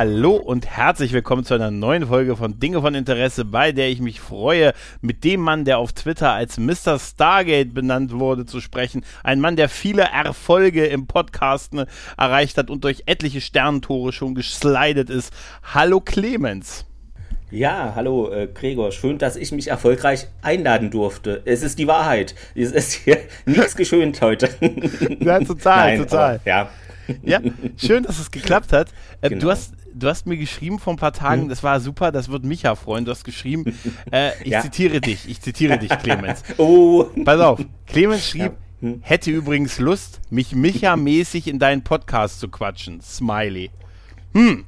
Hallo und herzlich willkommen zu einer neuen Folge von Dinge von Interesse, bei der ich mich freue, mit dem Mann, der auf Twitter als Mr. Stargate benannt wurde, zu sprechen. Ein Mann, der viele Erfolge im Podcasten erreicht hat und durch etliche Sternentore schon geslidet ist. Hallo Clemens. Ja, hallo äh, Gregor, schön, dass ich mich erfolgreich einladen durfte. Es ist die Wahrheit. Es ist hier nichts geschönt heute. Ja, total, Nein, total. Aber, ja. Ja, schön, dass es geklappt hat. Äh, Genau. Du hast Du hast mir geschrieben vor ein paar Tagen, Hm. das war super, das wird Micha freuen. Du hast geschrieben, äh, ich Ja. zitiere dich, ich zitiere dich, Clemens. Oh, Pass auf, Clemens schrieb, Ja. Hm. hätte übrigens Lust, mich Micha-mäßig in deinen Podcast zu quatschen. Smiley. Hm.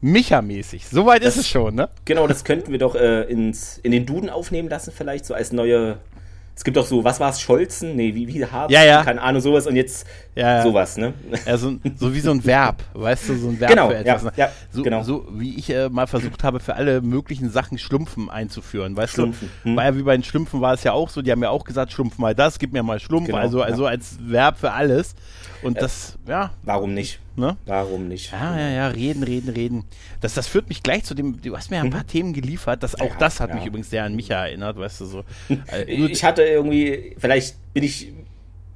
Micha-mäßig. Soweit ist es schon, ne? genau, das könnten wir doch äh, ins, in den Duden aufnehmen lassen, vielleicht, so als neue. Es gibt doch so, was war es, Scholzen? Nee, wie, wie Harz? Ja, ja. Keine Ahnung, sowas und jetzt Ja, ja. sowas, ne? Ja, so, so wie so ein Verb, weißt du, so ein Verb Genau, für etwas. ja, ja, so, genau. so wie ich äh, mal versucht habe, für alle möglichen Sachen Schlumpfen einzuführen, weißt Schlumpfen, du? hm. Ja wie bei den Schlümpfen war es ja auch so, die haben ja auch gesagt, Schlumpf mal das, gib mir mal Schlumpf, Genau, also, also als Verb für alles. Und das, ja, Warum nicht? Ne? Warum nicht? Ja, ja, ja, reden, reden, reden. Das, das führt mich gleich zu dem, du hast mir ja ein paar Themen geliefert, das, auch Ja, das hat ja. mich übrigens sehr an Micha erinnert, weißt du, so. Äh, Ich hatte irgendwie, vielleicht bin ich,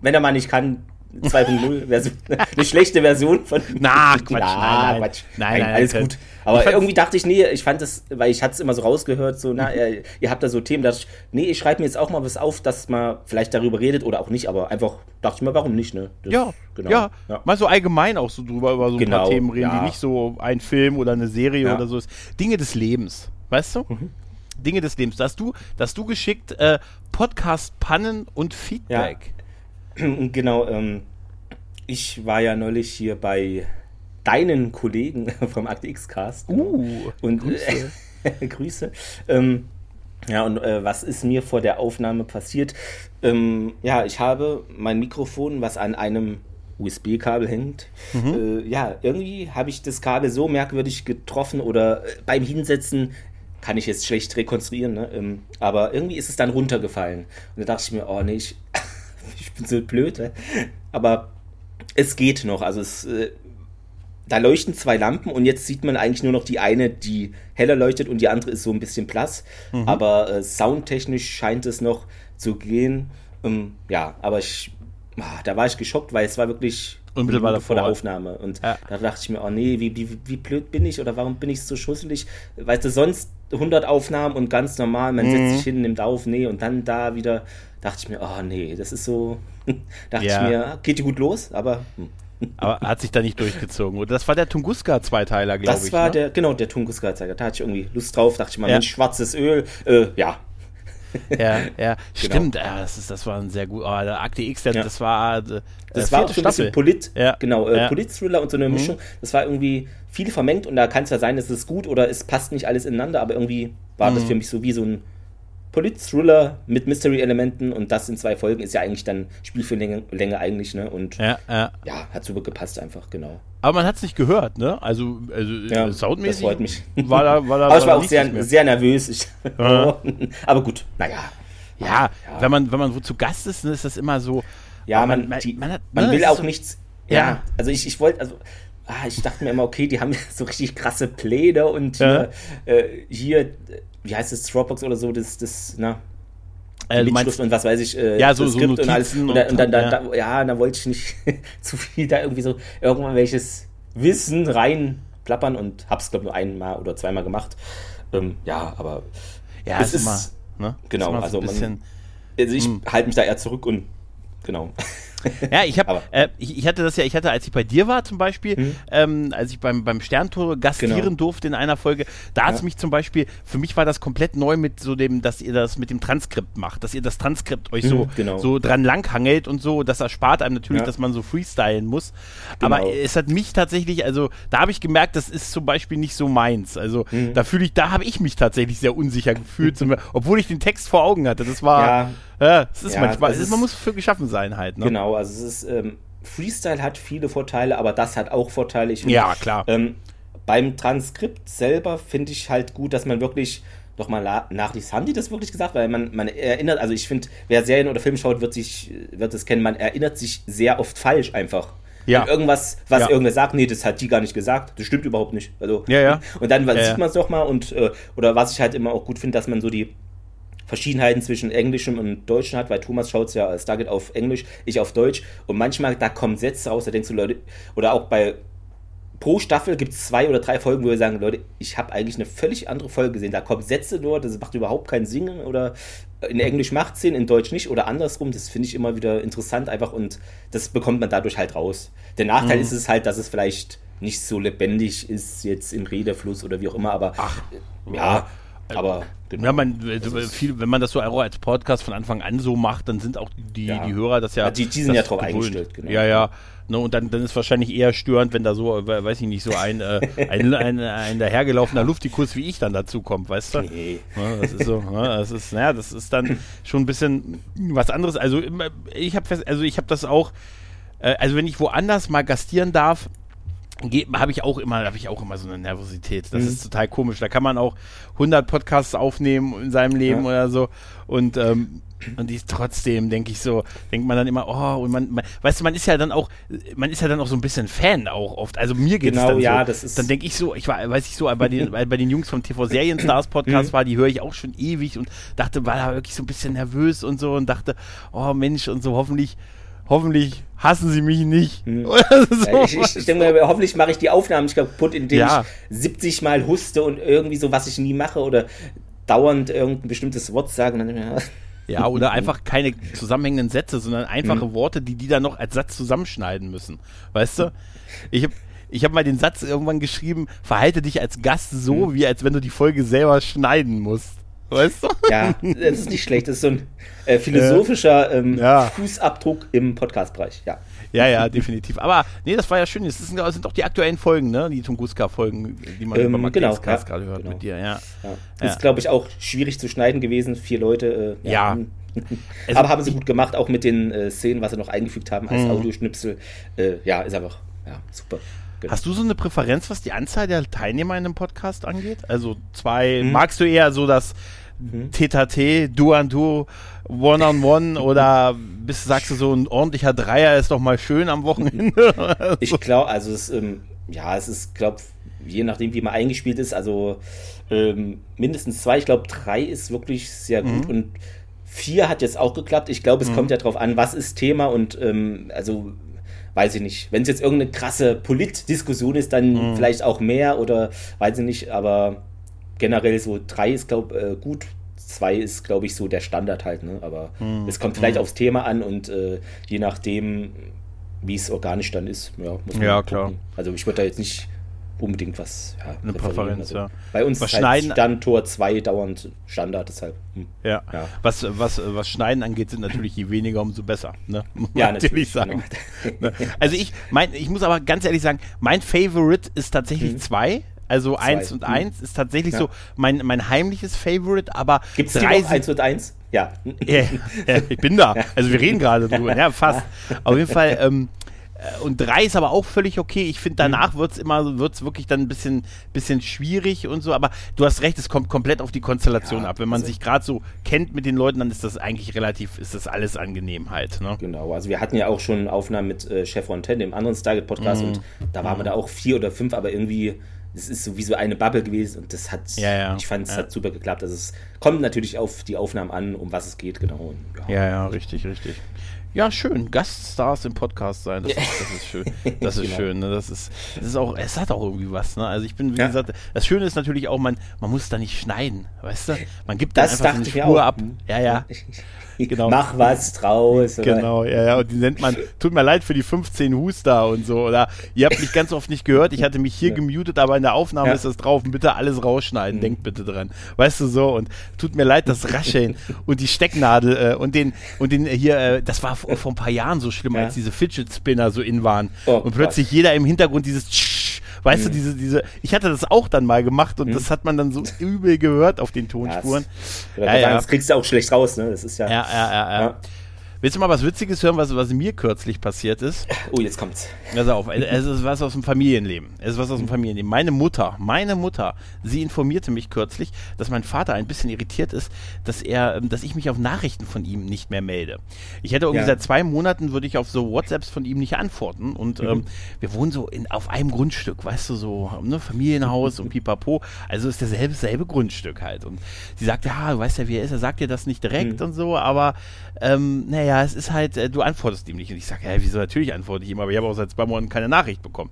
wenn er mal nicht kann, 2.0 Version, eine schlechte Version von. Na, Quatsch, Na, nein. Quatsch. Nein, Nein, alles nein. gut. Aber irgendwie dachte ich, nee, ich fand das, weil ich hatte es immer so rausgehört, so, na, ihr, ihr habt da so Themen, dachte ich, nee, ich schreibe mir jetzt auch mal was auf, dass man vielleicht darüber redet oder auch nicht, aber einfach dachte ich mir, warum nicht, ne? Das- Ja, genau. ja, ja. mal so allgemein auch so drüber über so ein paar Genau, Themen reden, ja. die nicht so ein Film oder eine Serie Ja. Mhm. oder so ist. Dinge des Lebens, weißt du? Dinge des Lebens. Da hast du, da hast du geschickt äh, Podcast Pannen und Feedback. Genau, ähm, ich war ja neulich hier bei deinen Kollegen vom Akte X-Cast. Genau. Uh, und Grüße. Grüße. Grüße. Ähm, ja, und äh, was ist mir vor der Aufnahme passiert? Ähm, ja, ich habe mein Mikrofon, was an einem USB-Kabel hängt. Äh, ja, irgendwie habe ich das Kabel so merkwürdig getroffen oder äh, beim Hinsetzen kann ich jetzt schlecht rekonstruieren, ne? ähm, aber irgendwie ist es dann runtergefallen. Und da dachte ich mir, oh nee, ich, ich bin so blöd. Ne? Aber es geht noch. Also es, äh, da leuchten zwei Lampen und jetzt sieht man eigentlich nur noch die eine, die heller leuchtet und die andere ist so ein bisschen blass. Aber äh, soundtechnisch scheint es noch zu gehen. Ähm, ja, aber ich, ah, da war ich geschockt, weil es war wirklich Unmittelbar vor der. Aufnahme. Und Ja. da dachte ich mir, oh nee, wie, wie, wie blöd bin ich oder warum bin ich so schusselig? Weißt du, sonst 100 Aufnahmen und ganz normal, man Mhm. setzt sich hin, nimmt auf, nee, und dann da wieder, dachte ich mir, oh nee, das ist so, dachte Ja. ich mir, geht die gut los, aber hm. Aber hat sich da nicht durchgezogen. Und das war der Tunguska-Zweiteiler, glaube ich. Das war ne? der, genau, der Tunguska-Zeiger. Da hatte ich irgendwie Lust drauf, dachte ich mal, Ja. Mensch, schwarzes Öl, äh, ja. Ja, ja, stimmt. Ja, das, ist, das war ein sehr gut. Oh, der Akte X, der, Ja. das war. Äh, Das war auch so ein bisschen Polit, Ja. genau, äh. Mhm. Polit-Thriller und so eine Mischung. Das war irgendwie viel vermengt und da kann es ja sein, es ist gut oder es passt nicht alles ineinander, aber irgendwie war Mhm. das für mich so wie so ein Polit-Thriller mit Mystery-Elementen und das in zwei Folgen ist ja eigentlich dann Spielfilmlänge Länge eigentlich, ne? Und ja. Ja, ja. hat super gepasst einfach, genau. Aber man hat es nicht gehört, ne? Also, also Ja, äh, soundmäßig. das freut mich. War da, war da, Aber ich war auch sehr, sehr nervös. Ich, Ja. aber gut, naja. Ja, wenn man, wenn man wo zu Gast ist, ist das immer so. Ja, man, man, die, man hat- man ne, will auch so- nichts. Ja. Ja, also ich, ich wollte, also ah, ich dachte mir immer, okay, die haben so richtig krasse Pläne und Ja. hier, äh, hier, wie heißt es, Dropbox oder so, das, das, na, Äh, Mitschrift und was weiß ich, äh, Ja, so- so Skript und alles. Und, dann- und- dann, ja. da, ja, dann wollte ich nicht zu viel da irgendwie so irgendwann welches Wissen reinplappern und hab's, glaube ich, nur einmal oder zweimal gemacht. Ähm, ja, aber ja, es ist immer. Ne? genau, ist so also ein man- also ich Hm. halte mich da eher zurück und genau. Ja, ich habe, äh, ich, ich, hatte das ja, ich hatte, als ich bei dir war zum Beispiel, mhm. ähm, als ich beim, beim Sterntor gastieren genau. durfte in einer Folge, da hat es mich zum Beispiel, für mich war das komplett neu mit so dem, dass ihr das mit dem Transkript macht, dass ihr das Transkript euch mhm, so, genau. so dran langhangelt und so, das erspart einem natürlich, ja. dass man so freestylen muss. Genau. Aber es hat mich tatsächlich, also da habe ich gemerkt, das ist zum Beispiel nicht so meins. Also mhm. da fühle ich, da habe ich mich tatsächlich sehr unsicher gefühlt, obwohl ich den Text vor Augen hatte. Das war. Ja ja, es ist ja, manchmal, es ist, man muss für geschaffen sein halt. Ne? Genau, also es ist, ähm, Freestyle hat viele Vorteile, aber das hat auch Vorteile. Ich ja, klar. Ähm, beim Transkript selber finde ich halt gut, dass man wirklich nochmal nachliest. Haben die das wirklich gesagt? Weil man, man erinnert, also ich finde, wer Serien oder Film schaut, wird sich, wird es kennen, man erinnert sich sehr oft falsch einfach. Ja. Und irgendwas, was ja. irgendwer sagt, nee, das hat die gar nicht gesagt, das stimmt überhaupt nicht. Also, ja, ja. Und dann ja, sieht man es doch mal und, äh, oder was ich halt immer auch gut finde, dass man so die Verschiedenheiten zwischen Englischem und Deutschem hat, weil Thomas schaut es ja Stargate auf Englisch, ich auf Deutsch. Und manchmal, da kommen Sätze raus, da denkst du, Leute, oder auch bei pro Staffel gibt es zwei oder drei Folgen, wo wir sagen, Leute, ich habe eigentlich eine völlig andere Folge gesehen. Da kommen Sätze nur, das macht überhaupt keinen Singen oder in Englisch macht Sinn, in Deutsch nicht oder andersrum. Das finde ich immer wieder interessant einfach und das bekommt man dadurch halt raus. Der Nachteil mhm. ist es halt, dass es vielleicht nicht so lebendig ist jetzt im Redefluss oder wie auch immer, aber Ach, ja, aber genau. Ja, man, viel, wenn man das so als Podcast von Anfang an so macht, dann sind auch die, ja. die Hörer das ja. ja die, die sind ja drauf eingestellt, genau. Ja, ja. Ne, und dann, dann ist wahrscheinlich eher störend, wenn da so, weiß ich nicht, so ein, äh, ein, ein, ein dahergelaufener Luftikus wie ich dann dazu kommt, weißt du? Nee. Ja, das ist so, ja, das ist, naja, das ist dann schon ein bisschen was anderes. Also ich habe also ich habe das auch, äh, also wenn ich woanders mal gastieren darf, habe ich auch immer, habe ich auch immer so eine Nervosität. Das mhm. ist total komisch. Da kann man auch 100 Podcasts aufnehmen in seinem Leben ja. oder so und ähm, und die ist trotzdem, denke ich so, denkt man dann immer, oh, und man, man, weißt du, man ist ja dann auch, man ist ja dann auch so ein bisschen Fan auch oft. Also mir geht es genau, dann ja, so. Das ist dann denke ich so, ich war, weiß ich so, bei den, bei den Jungs vom TV Serien Stars Podcast mhm. war, die höre ich auch schon ewig und dachte, war da wirklich so ein bisschen nervös und so und dachte, oh Mensch und so, hoffentlich hoffentlich hassen sie mich nicht. Hm. so. ich, ich, ich, denke mir, hoffentlich mache ich die Aufnahmen nicht kaputt, indem ja. ich 70 Mal huste und irgendwie so, was ich nie mache oder dauernd irgendein bestimmtes Wort sage. Ja, oder einfach keine zusammenhängenden Sätze, sondern einfache mhm. Worte, die die dann noch als Satz zusammenschneiden müssen. Weißt du? Ich habe ich hab mal den Satz irgendwann geschrieben, verhalte dich als Gast so, mhm. wie als wenn du die Folge selber schneiden musst. Weißt du? Ja, das ist nicht schlecht. Das ist so ein äh, philosophischer ähm, ja. Fußabdruck im Podcast-Bereich, ja. Ja, ja, definitiv. Aber nee, das war ja schön. Das sind, das sind auch die aktuellen Folgen, ne? Die Tunguska-Folgen, die man ähm, über genau, ja, gerade hört genau. mit dir, ja. ja. Ist, glaube ich, auch schwierig zu schneiden gewesen. Vier Leute. Äh, ja. Also, Aber haben sie gut gemacht, auch mit den äh, Szenen, was sie noch eingefügt haben als mhm. Audioschnipsel. Äh, ja, ist einfach ja, super. Genau. Hast du so eine Präferenz, was die Anzahl der Teilnehmer in einem Podcast angeht? Also zwei, hm. magst du eher so das mhm. T-T, Du an Du, One-on-One oder bist, sagst du so ein ordentlicher Dreier ist doch mal schön am Wochenende? ich glaube, also es, ähm, ja, es ist, glaube je nachdem, wie man eingespielt ist, also ähm, mindestens zwei, ich glaube drei ist wirklich sehr gut mhm. und vier hat jetzt auch geklappt. Ich glaube, es mhm. kommt ja darauf an, was ist Thema und ähm, also weiß ich nicht. Wenn es jetzt irgendeine krasse Politdiskussion ist, dann mhm. vielleicht auch mehr oder weiß ich nicht, aber generell so drei ist, glaube äh, gut. Zwei ist, glaube ich, so der Standard halt, ne? Aber mhm. es kommt vielleicht mhm. aufs Thema an und äh, je nachdem, wie es organisch dann ist, ja, muss man Ja, klar. Also ich würde da jetzt nicht unbedingt was ja, eine Präferenz also ja. bei uns was ist halt dann Tor 2 dauernd Standard deshalb hm. ja. ja. was was was schneiden angeht sind natürlich je weniger umso besser ne ja natürlich sagen genau. Ne? also ich mein ich muss aber ganz ehrlich sagen mein Favorite ist tatsächlich 2 hm. Also 1 und 1 hm. ist tatsächlich ja. so mein, mein heimliches Favorite, aber. Gibt es 1 und 1? Ja. ja. Ich bin da. Also wir reden gerade drüber. Ja, fast. Auf jeden Fall, ähm, äh, und drei ist aber auch völlig okay. Ich finde, danach mhm. wird es immer, wird es wirklich dann ein bisschen, bisschen schwierig und so. Aber du hast recht, es kommt komplett auf die Konstellation ja, ab. Wenn man also sich gerade so kennt mit den Leuten, dann ist das eigentlich relativ, ist das alles angenehm halt. Ne? Genau, also wir hatten ja auch schon Aufnahmen mit äh, Chef Fontaine, dem anderen Stargate-Podcast, mhm. und da waren mhm. wir da auch vier oder fünf, aber irgendwie es ist so wie so eine Bubble gewesen und das hat, ja, ja. ich fand, es ja. hat super geklappt. Also es kommt natürlich auf die Aufnahmen an, um was es geht, genau. Ja. ja, ja, richtig, richtig. Ja, schön. Gaststars im Podcast sein. Das, ist, das ist schön. Das ist genau. schön. Ne? Das ist, das ist auch, es hat auch irgendwie was. Ne? Also ich bin, wie ja. gesagt, das Schöne ist natürlich auch, man, man muss da nicht schneiden. Weißt du? Man gibt da einfach so eine Spur ab. Ja, ja. genau. Mach was draus. Genau, ja, ja. Und die nennt man, tut mir leid für die 15 Huster und so. Oder ihr habt mich ganz oft nicht gehört. Ich hatte mich hier ja. gemutet, aber in der Aufnahme ja. ist das drauf. Bitte alles rausschneiden. Mhm. Denkt bitte dran. Weißt du so? Und tut mir leid, das Rascheln und die Stecknadel äh, und den, und den hier, äh, das war vor, vor, ein paar Jahren so schlimm, als diese Fidget Spinner so in waren. Oh, und plötzlich Gott. jeder im Hintergrund dieses Weißt mhm. du, diese, diese, ich hatte das auch dann mal gemacht und mhm. das hat man dann so übel gehört auf den Tonspuren. Ja, das, ja, ja. das kriegst du auch schlecht raus, ne? Das ist ja. Ja, ja, ja. ja. Willst du mal was Witziges hören, was, was mir kürzlich passiert ist? Oh, jetzt kommt's. Pass auf, es ist was aus dem Familienleben. Es ist was aus dem Familienleben. Meine Mutter, meine Mutter, sie informierte mich kürzlich, dass mein Vater ein bisschen irritiert ist, dass er, dass ich mich auf Nachrichten von ihm nicht mehr melde. Ich hätte irgendwie ja. seit zwei Monaten würde ich auf so WhatsApps von ihm nicht antworten und mhm. ähm, wir wohnen so in, auf einem Grundstück, weißt du, so ne, Familienhaus und pipapo. Also ist derselbe selbe Grundstück halt. Und sie sagte, ja, du weißt ja, wie er ist, er sagt dir das nicht direkt mhm. und so, aber ähm, naja, es ist halt, äh, du antwortest ihm nicht. Und ich sage, ja, wieso natürlich antworte ich ihm, aber ich habe auch seit zwei Monaten keine Nachricht bekommen.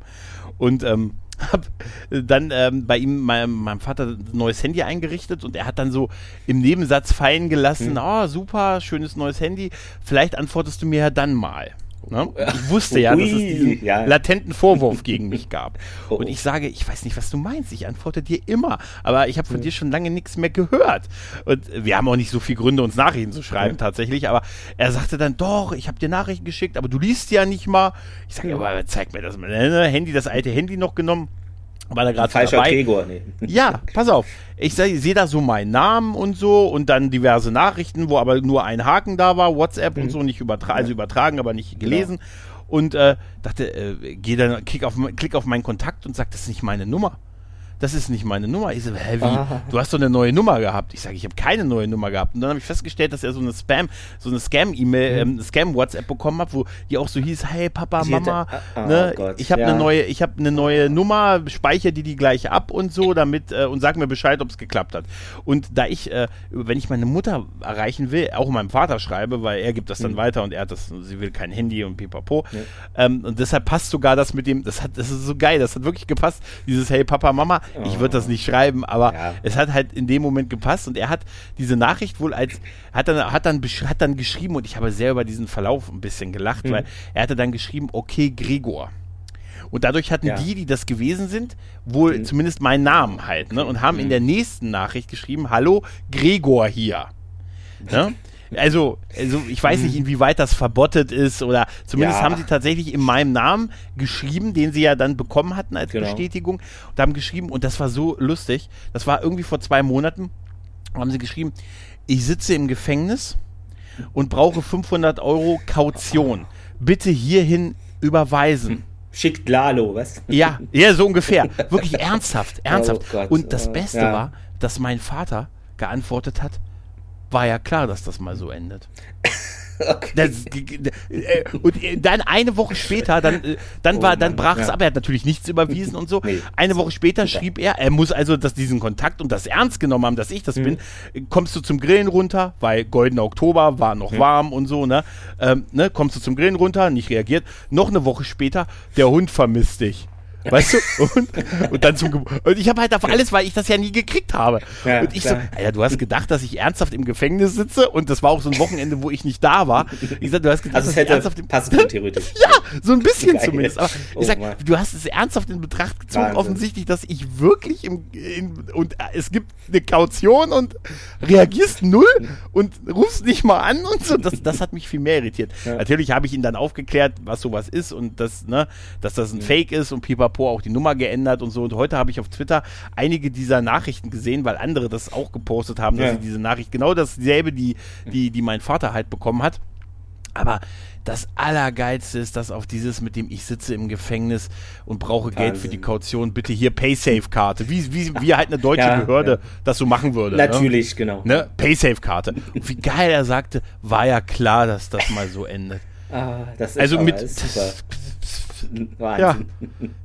Und ähm, habe dann ähm, bei ihm, meinem, meinem Vater, ein neues Handy eingerichtet und er hat dann so im Nebensatz fallen gelassen, mhm. oh, super, schönes neues Handy, vielleicht antwortest du mir ja dann mal. Ne? Ich wusste ja, dass es diesen ja. latenten Vorwurf gegen mich gab. Oh. Und ich sage, ich weiß nicht, was du meinst. Ich antworte dir immer. Aber ich habe von mhm. dir schon lange nichts mehr gehört. Und wir haben auch nicht so viele Gründe, uns Nachrichten zu schreiben, mhm. tatsächlich. Aber er sagte dann, doch, ich habe dir Nachrichten geschickt, aber du liest ja nicht mal. Ich sage, aber zeig mir das mal. Ne? Handy, das alte Handy noch genommen. War da gerade Falscher dabei. Gregor, nee. Ja, pass auf. Ich sehe da so meinen Namen und so und dann diverse Nachrichten, wo aber nur ein Haken da war, WhatsApp mhm. und so, nicht übertra also übertragen, aber nicht gelesen. Genau. Und äh, dachte, äh, geh dann, klick auf, klick auf meinen Kontakt und sag, das ist nicht meine Nummer das ist nicht meine Nummer. Ich so, hä, wie? Aha. Du hast doch eine neue Nummer gehabt. Ich sage, ich habe keine neue Nummer gehabt. Und dann habe ich festgestellt, dass er so eine Spam, so eine Scam-E-Mail, mhm. ähm, Scam-WhatsApp bekommen hat, wo die auch so hieß, hey Papa, die Mama, hätte, oh, ne, oh ich habe ja. eine neue, ich habe eine neue Nummer, speichere die die gleich ab und so, damit äh, und sag mir Bescheid, ob es geklappt hat. Und da ich, äh, wenn ich meine Mutter erreichen will, auch meinem Vater schreibe, weil er gibt das dann mhm. weiter und er hat das, sie will kein Handy und pipapo. Mhm. Ähm, und deshalb passt sogar das mit dem, das hat, das ist so geil, das hat wirklich gepasst, dieses Hey Papa, Mama, ich würde das nicht schreiben, aber ja. es hat halt in dem Moment gepasst und er hat diese Nachricht wohl als, hat dann, hat dann, hat dann geschrieben und ich habe sehr über diesen Verlauf ein bisschen gelacht, mhm. weil er hatte dann geschrieben, okay, Gregor. Und dadurch hatten ja. die, die das gewesen sind, wohl mhm. zumindest meinen Namen halt, ne? Und haben mhm. in der nächsten Nachricht geschrieben, hallo, Gregor hier. Ne? Also, also ich weiß nicht, mhm. inwieweit das verbottet ist oder zumindest ja. haben sie tatsächlich in meinem Namen geschrieben, den sie ja dann bekommen hatten als genau. Bestätigung und haben geschrieben und das war so lustig. Das war irgendwie vor zwei Monaten. Haben sie geschrieben, ich sitze im Gefängnis und brauche 500 Euro Kaution. Bitte hierhin überweisen. Schickt Lalo, was? Ja, ja, so ungefähr. Wirklich ernsthaft, ernsthaft. Oh Gott, und das Beste ja. war, dass mein Vater geantwortet hat, war ja klar, dass das mal so endet. Okay. Das, äh, und dann eine Woche später, dann, äh, dann, oh war, dann brach es ab. Er hat natürlich nichts überwiesen und so. Nee, eine Woche später schrieb er, er muss also dass diesen Kontakt und das ernst genommen haben, dass ich das mhm. bin. Kommst du zum Grillen runter, weil goldener Oktober war noch mhm. warm und so, ne? Ähm, ne? Kommst du zum Grillen runter, nicht reagiert. Noch eine Woche später, der Hund vermisst dich. Weißt du? Und, und dann zum Ge Und ich habe halt auf alles, weil ich das ja nie gekriegt habe. Ja, und ich klar. so, Alter, du hast gedacht, dass ich ernsthaft im Gefängnis sitze und das war auch so ein Wochenende, wo ich nicht da war. Ich sag, du hast gedacht, also dass ich ernsthaft im passen theoretisch. ja, so ein bisschen Geil. zumindest. Aber oh, ich sag, Mann. du hast es ernsthaft in Betracht gezogen, Wahnsinn. offensichtlich, dass ich wirklich im in, und es gibt eine Kaution und reagierst null und rufst nicht mal an und so. Das, das hat mich viel mehr irritiert. Ja. Natürlich habe ich ihn dann aufgeklärt, was sowas ist und das, ne, dass das ein. Fake ist und pipapo pipapo auch die Nummer geändert und so. Und heute habe ich auf Twitter einige dieser Nachrichten gesehen, weil andere das auch gepostet haben, dass ja. sie diese Nachricht genau dasselbe, die, die, die mein Vater halt bekommen hat. Aber das Allergeilste ist, dass auf dieses mit dem ich sitze im Gefängnis und brauche Wahnsinn. Geld für die Kaution, bitte hier Paysafe-Karte. Wie, wie, wie halt eine deutsche ja, Behörde ja. das so machen würde. Ne? Natürlich, ne? genau. Ne? Paysafe-Karte. Und wie geil er sagte, war ja klar, dass das mal so endet. Ah, das ist also mit. Wahnsinn.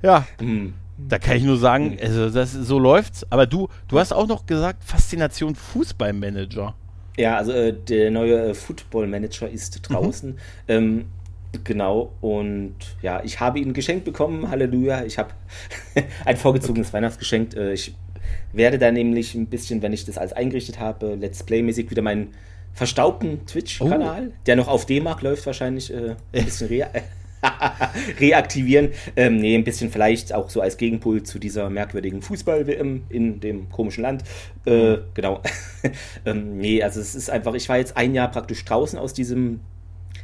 Ja. ja. Hm. Da kann ich nur sagen, hm. also das so läuft's. Aber du, du hast auch noch gesagt, Faszination Fußballmanager. Ja, also äh, der neue äh, Football Manager ist draußen. Mhm. Ähm, genau, und ja, ich habe ihn geschenkt bekommen. Halleluja. Ich habe ein vorgezogenes okay. Weihnachtsgeschenk. Äh, ich werde da nämlich ein bisschen, wenn ich das alles eingerichtet habe, Let's Play-mäßig wieder meinen verstaubten Twitch-Kanal, oh. der noch auf D-Mark läuft, wahrscheinlich äh, ein bisschen re reaktivieren. Ähm, nee, ein bisschen vielleicht auch so als Gegenpol zu dieser merkwürdigen Fußball-WM in dem komischen Land. Äh, genau. ähm, nee, also es ist einfach, ich war jetzt ein Jahr praktisch draußen aus diesem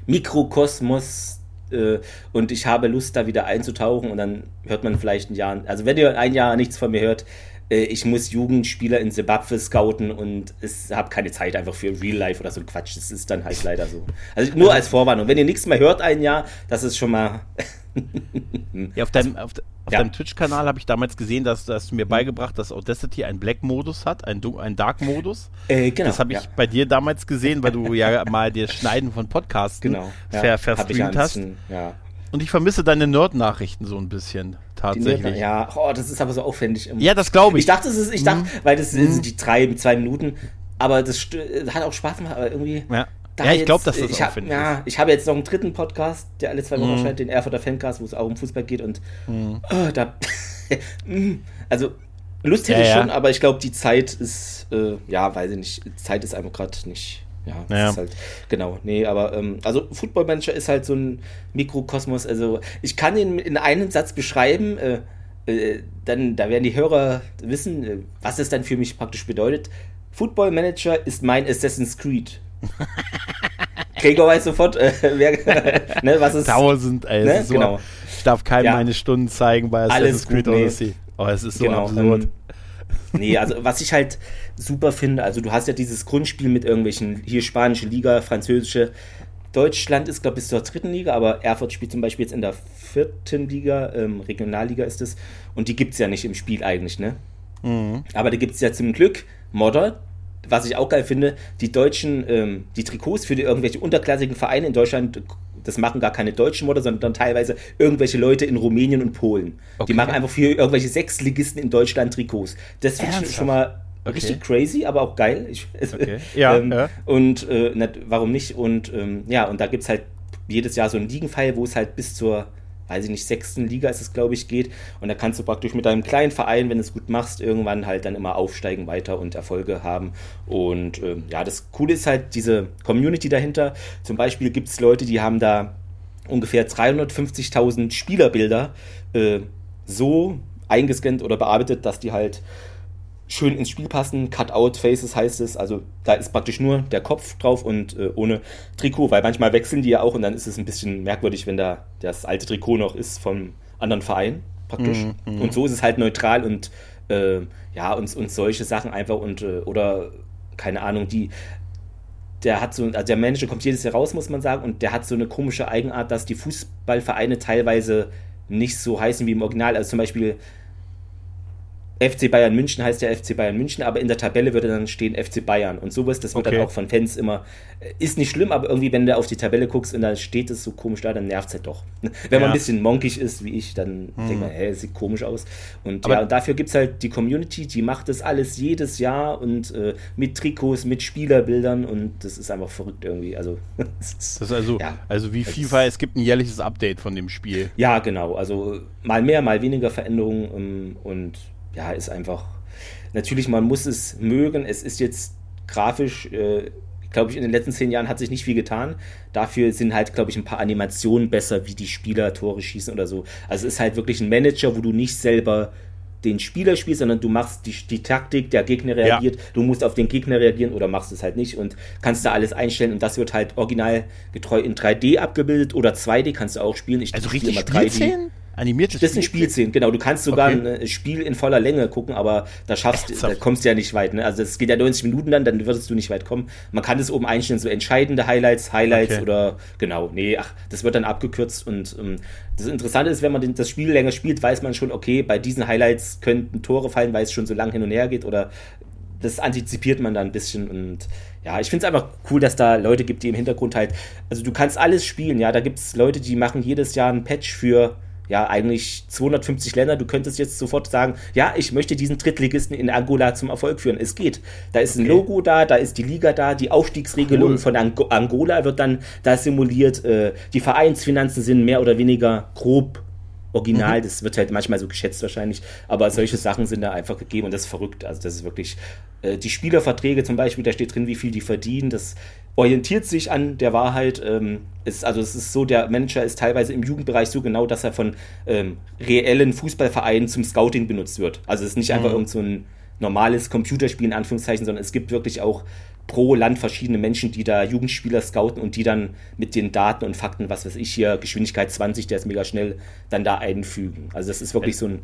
Mikrokosmos äh, und ich habe Lust, da wieder einzutauchen und dann hört man vielleicht ein Jahr, also wenn ihr ein Jahr nichts von mir hört, äh, ich muss Jugendspieler in Zimbabwe scouten und ich habe keine Zeit einfach für Real Life oder so Quatsch. Das ist dann halt leider so. Also nur als Vorwarnung. Wenn ihr nichts mehr hört ein Jahr, das ist schon mal. ja, auf deinem, auf, auf ja. deinem Twitch-Kanal habe ich damals gesehen, dass, dass du mir beigebracht, dass Audacity einen Black-Modus hat, einen, einen Dark-Modus. Äh, genau, das habe ich ja. bei dir damals gesehen, weil du ja mal das Schneiden von Podcasts genau, ja. ver verstreamt hast. Ja. Und ich vermisse deine Nerd-Nachrichten so ein bisschen. Tatsächlich. ja, oh, das ist aber so aufwendig. Ja, das glaube ich. Ich dachte, es ist, ich dachte, mhm. weil das sind mhm. die drei, zwei Minuten, aber das hat auch Spaß gemacht, aber irgendwie. Ja. Ja, ich glaube, dass das ich hab, ja. Ich habe jetzt noch einen dritten Podcast, der alle zwei Wochen mhm. erscheint, den Erfurter Fancast, wo es auch um Fußball geht und mhm. oh, da. Mhm. also, Lust hätte ja, ich schon, aber ich glaube, die Zeit ist, äh, ja, weiß ich nicht, Zeit ist einfach gerade nicht ja, das ja. ist halt, genau, nee, aber, ähm, also Football Manager ist halt so ein Mikrokosmos, also ich kann ihn in einem Satz beschreiben, äh, äh, dann, da werden die Hörer wissen, äh, was es dann für mich praktisch bedeutet. Football Manager ist mein Assassin's Creed. Gregor weiß sofort, äh, wer, ne, was ist. Tausend, ey, ne? so, genau. Ich darf keinem ja. meine Stunden zeigen bei Assassin's Creed Odyssey. Oh, es ist so genau, absurd. Ähm, Nee, also was ich halt super finde, also du hast ja dieses Grundspiel mit irgendwelchen, hier spanische Liga, französische. Deutschland ist, glaube ich, bis zur dritten Liga, aber Erfurt spielt zum Beispiel jetzt in der vierten Liga, ähm, Regionalliga ist es. Und die gibt es ja nicht im Spiel eigentlich, ne? Mhm. Aber da gibt es ja zum Glück Modder, was ich auch geil finde, die deutschen, ähm, die Trikots für die irgendwelche unterklassigen Vereine in Deutschland das machen gar keine deutschen Modder, sondern teilweise irgendwelche Leute in Rumänien und Polen. Okay. Die machen einfach für irgendwelche Sechsligisten in Deutschland Trikots. Das finde ich schon mal okay. richtig crazy, aber auch geil. Ich, okay. ja, ähm, ja, Und äh, warum nicht? Und ähm, ja, und da gibt es halt jedes Jahr so einen Ligenpfeil, wo es halt bis zur weiß ich nicht, sechsten Liga ist es, glaube ich, geht. Und da kannst du praktisch mit deinem kleinen Verein, wenn du es gut machst, irgendwann halt dann immer aufsteigen weiter und Erfolge haben. Und ähm, ja, das Coole ist halt diese Community dahinter. Zum Beispiel gibt es Leute, die haben da ungefähr 350.000 Spielerbilder äh, so eingescannt oder bearbeitet, dass die halt schön ins Spiel passen. Cut-out-Faces heißt es. Also da ist praktisch nur der Kopf drauf und äh, ohne Trikot, weil manchmal wechseln die ja auch und dann ist es ein bisschen merkwürdig, wenn da das alte Trikot noch ist vom anderen Verein praktisch. Mm, mm. Und so ist es halt neutral und äh, ja, und, und solche Sachen einfach und äh, oder keine Ahnung, die der hat so, also der Manager kommt jedes Jahr raus, muss man sagen, und der hat so eine komische Eigenart, dass die Fußballvereine teilweise nicht so heißen wie im Original. Also zum Beispiel FC Bayern München heißt ja FC Bayern München, aber in der Tabelle würde dann stehen FC Bayern und sowas. Das wird okay. dann auch von Fans immer, äh, ist nicht schlimm, aber irgendwie, wenn du auf die Tabelle guckst und da steht es so komisch da, dann nervt es halt doch. Wenn ja. man ein bisschen monkig ist, wie ich, dann hm. denkt man, hä, sieht komisch aus. Und aber ja, und dafür gibt es halt die Community, die macht das alles jedes Jahr und äh, mit Trikots, mit Spielerbildern und das ist einfach verrückt irgendwie. Also, das ist also, ja, also wie FIFA, es gibt ein jährliches Update von dem Spiel. Ja, genau. Also mal mehr, mal weniger Veränderungen ähm, und ja, ist einfach, natürlich, man muss es mögen. Es ist jetzt grafisch, äh, glaube ich, in den letzten zehn Jahren hat sich nicht viel getan. Dafür sind halt, glaube ich, ein paar Animationen besser, wie die Spieler Tore schießen oder so. Also es ist halt wirklich ein Manager, wo du nicht selber den Spieler spielst, sondern du machst die, die Taktik, der Gegner reagiert, ja. du musst auf den Gegner reagieren oder machst es halt nicht und kannst da alles einstellen und das wird halt original getreu in 3D abgebildet oder 2D kannst du auch spielen. Ich also richtig immer 3D. Spielszenen? Animiertes Das sind Spielszenen, genau. Du kannst sogar okay. ein Spiel in voller Länge gucken, aber da schaffst Ernsthaft? da kommst du ja nicht weit. Ne? Also es geht ja 90 Minuten dann, dann würdest du nicht weit kommen. Man kann es oben einstellen, so entscheidende Highlights, Highlights okay. oder genau, nee, ach, das wird dann abgekürzt und ähm, das Interessante ist, wenn man das Spiel länger spielt, weiß man schon, okay, bei diesen Highlights könnten Tore fallen, weil es schon so lang hin und her geht oder das antizipiert man da ein bisschen und ja, ich finde es einfach cool, dass da Leute gibt, die im Hintergrund halt, also du kannst alles spielen, ja, da gibt es Leute, die machen jedes Jahr ein Patch für ja, eigentlich 250 Länder. Du könntest jetzt sofort sagen, ja, ich möchte diesen Drittligisten in Angola zum Erfolg führen. Es geht. Da ist ein okay. Logo da, da ist die Liga da, die Aufstiegsregelung cool. von Ang Angola wird dann da simuliert. Äh, die Vereinsfinanzen sind mehr oder weniger grob original. Mhm. Das wird halt manchmal so geschätzt wahrscheinlich. Aber solche Sachen sind da einfach gegeben und das ist verrückt. Also das ist wirklich, äh, die Spielerverträge zum Beispiel, da steht drin, wie viel die verdienen. Das orientiert sich an der Wahrheit. Ähm, ist, also es ist so, der Manager ist teilweise im Jugendbereich so genau, dass er von ähm, reellen Fußballvereinen zum Scouting benutzt wird. Also es ist nicht einfach mhm. irgend so ein normales Computerspiel in Anführungszeichen, sondern es gibt wirklich auch pro Land verschiedene Menschen, die da Jugendspieler scouten und die dann mit den Daten und Fakten, was weiß ich hier, Geschwindigkeit 20, der ist mega schnell, dann da einfügen. Also das ist wirklich so ein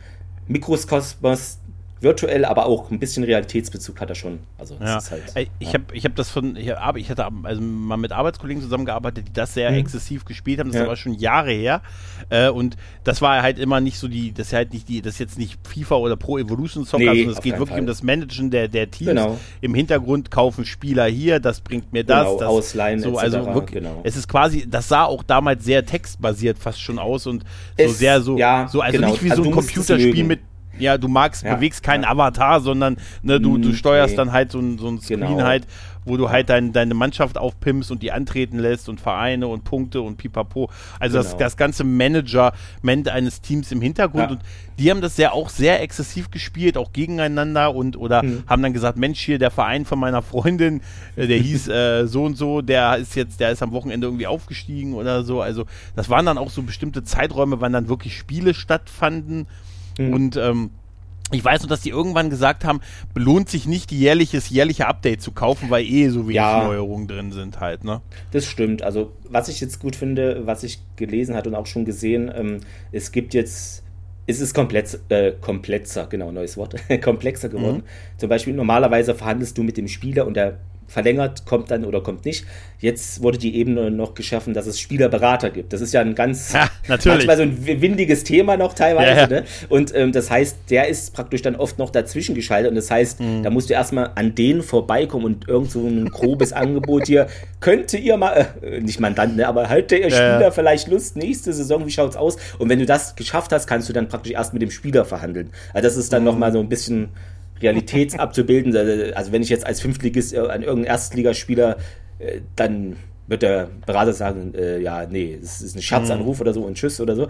Mikroskosmos, virtuell, aber auch ein bisschen Realitätsbezug hat er schon. Also ja. halt, ich habe ich hab das von, ich, hab, ich hatte also mal mit Arbeitskollegen zusammengearbeitet, die das sehr mhm. exzessiv gespielt haben. Das ja. war schon Jahre her. Äh, und das war halt immer nicht so die, das ist halt nicht die, das ist jetzt nicht FIFA oder Pro Evolution Soccer, nee, sondern es geht wirklich Fall. um das Managen der, der Teams. Genau. Im Hintergrund kaufen Spieler hier, das bringt mir das. Genau, das Ausleihen, so, also wirklich, genau. Es ist quasi, das sah auch damals sehr textbasiert fast schon aus und so es, sehr so, ja, so also genau. nicht wie also so ein Computerspiel mit ja, du magst, ja, bewegst keinen ja. Avatar, sondern ne, du, du mm, steuerst nee. dann halt so ein, so ein Screen genau. halt, wo du halt dein, deine Mannschaft aufpimpst und die antreten lässt und Vereine und Punkte und pipapo. Also genau. das, das ganze Management eines Teams im Hintergrund. Ja. Und die haben das ja auch sehr exzessiv gespielt, auch gegeneinander und oder mhm. haben dann gesagt, Mensch, hier der Verein von meiner Freundin, äh, der hieß äh, so und so, der ist jetzt, der ist am Wochenende irgendwie aufgestiegen oder so. Also das waren dann auch so bestimmte Zeiträume, wann dann wirklich Spiele stattfanden. Mhm. Und ähm, ich weiß nur, dass die irgendwann gesagt haben, belohnt sich nicht, die jährliches, jährliche Update zu kaufen, weil eh so wenig ja, Neuerungen drin sind halt, ne? Das stimmt. Also, was ich jetzt gut finde, was ich gelesen hatte und auch schon gesehen, ähm, es gibt jetzt, es ist komplett, äh, komplexer, genau, neues Wort, komplexer geworden. Mhm. Zum Beispiel, normalerweise verhandelst du mit dem Spieler und der verlängert, kommt dann oder kommt nicht. Jetzt wurde die Ebene noch geschaffen, dass es Spielerberater gibt. Das ist ja ein ganz, ja, natürlich. manchmal so ein windiges Thema noch teilweise. Ja, ja. Ne? Und ähm, das heißt, der ist praktisch dann oft noch dazwischen geschaltet. Und das heißt, mhm. da musst du erstmal an den vorbeikommen und irgend so ein grobes Angebot hier. Könnte ihr mal, äh, nicht Mandant, ne, aber halt der Spieler vielleicht Lust, nächste Saison, wie schaut's aus? Und wenn du das geschafft hast, kannst du dann praktisch erst mit dem Spieler verhandeln. Also das ist dann mhm. nochmal so ein bisschen Realität abzubilden. Also wenn ich jetzt als Fünftligist äh, an irgendeinen Erstligaspieler, äh, dann wird der Berater sagen, äh, ja, nee, es ist ein Scherzanruf mhm. oder so und Tschüss oder so.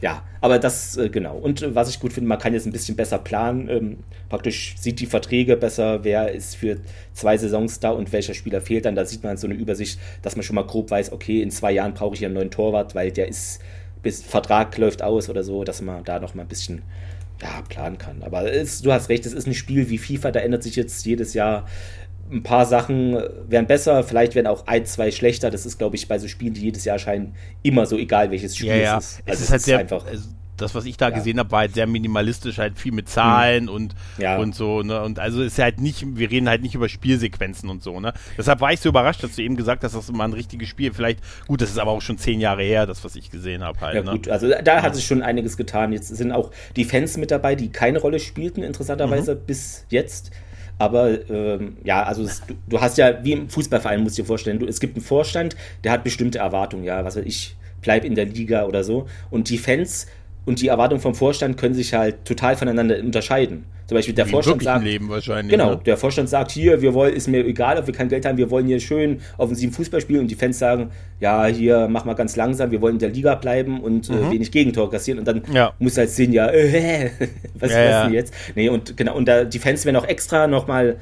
Ja, aber das, äh, genau. Und äh, was ich gut finde, man kann jetzt ein bisschen besser planen. Ähm, praktisch sieht die Verträge besser, wer ist für zwei Saisons da und welcher Spieler fehlt dann. Da sieht man so eine Übersicht, dass man schon mal grob weiß, okay, in zwei Jahren brauche ich einen neuen Torwart, weil der ist, bis Vertrag läuft aus oder so, dass man da noch mal ein bisschen ja, planen kann. Aber es, du hast recht, es ist ein Spiel wie FIFA, da ändert sich jetzt jedes Jahr ein paar Sachen werden besser, vielleicht werden auch ein, zwei schlechter. Das ist, glaube ich, bei so Spielen, die jedes Jahr erscheinen, immer so, egal welches Spiel ja, ja. es ist. Also es ist halt sehr, einfach. Also das, was ich da ja. gesehen habe, war halt sehr minimalistisch, halt viel mit Zahlen mhm. und, ja. und so, ne? Und also ist halt nicht, wir reden halt nicht über Spielsequenzen und so, ne? Deshalb war ich so überrascht, dass du eben gesagt hast, das ist mal ein richtiges Spiel. Vielleicht, gut, das ist aber auch schon zehn Jahre her, das, was ich gesehen habe halt. Ja, ne? gut, also da hat sich schon einiges getan. Jetzt sind auch die Fans mit dabei, die keine Rolle spielten, interessanterweise mhm. bis jetzt. Aber ähm, ja, also es, du, du, hast ja, wie im Fußballverein, musst du dir vorstellen, du, es gibt einen Vorstand, der hat bestimmte Erwartungen, ja, was weiß ich, bleib in der Liga oder so. Und die Fans und die Erwartungen vom Vorstand können sich halt total voneinander unterscheiden. Zum Beispiel der Wie Vorstand sagt, Leben wahrscheinlich, genau, ne? der Vorstand sagt hier, wir wollen, ist mir egal, ob wir kein Geld haben, wir wollen hier schön offensiven Fußball spielen und die Fans sagen, ja, hier mach mal ganz langsam, wir wollen in der Liga bleiben und äh, mhm. äh, wenig Gegentor kassieren und dann ja. muss halt sehen, ja, äh, was ja, ja. jetzt? Nee, und genau, und da, die Fans werden auch extra nochmal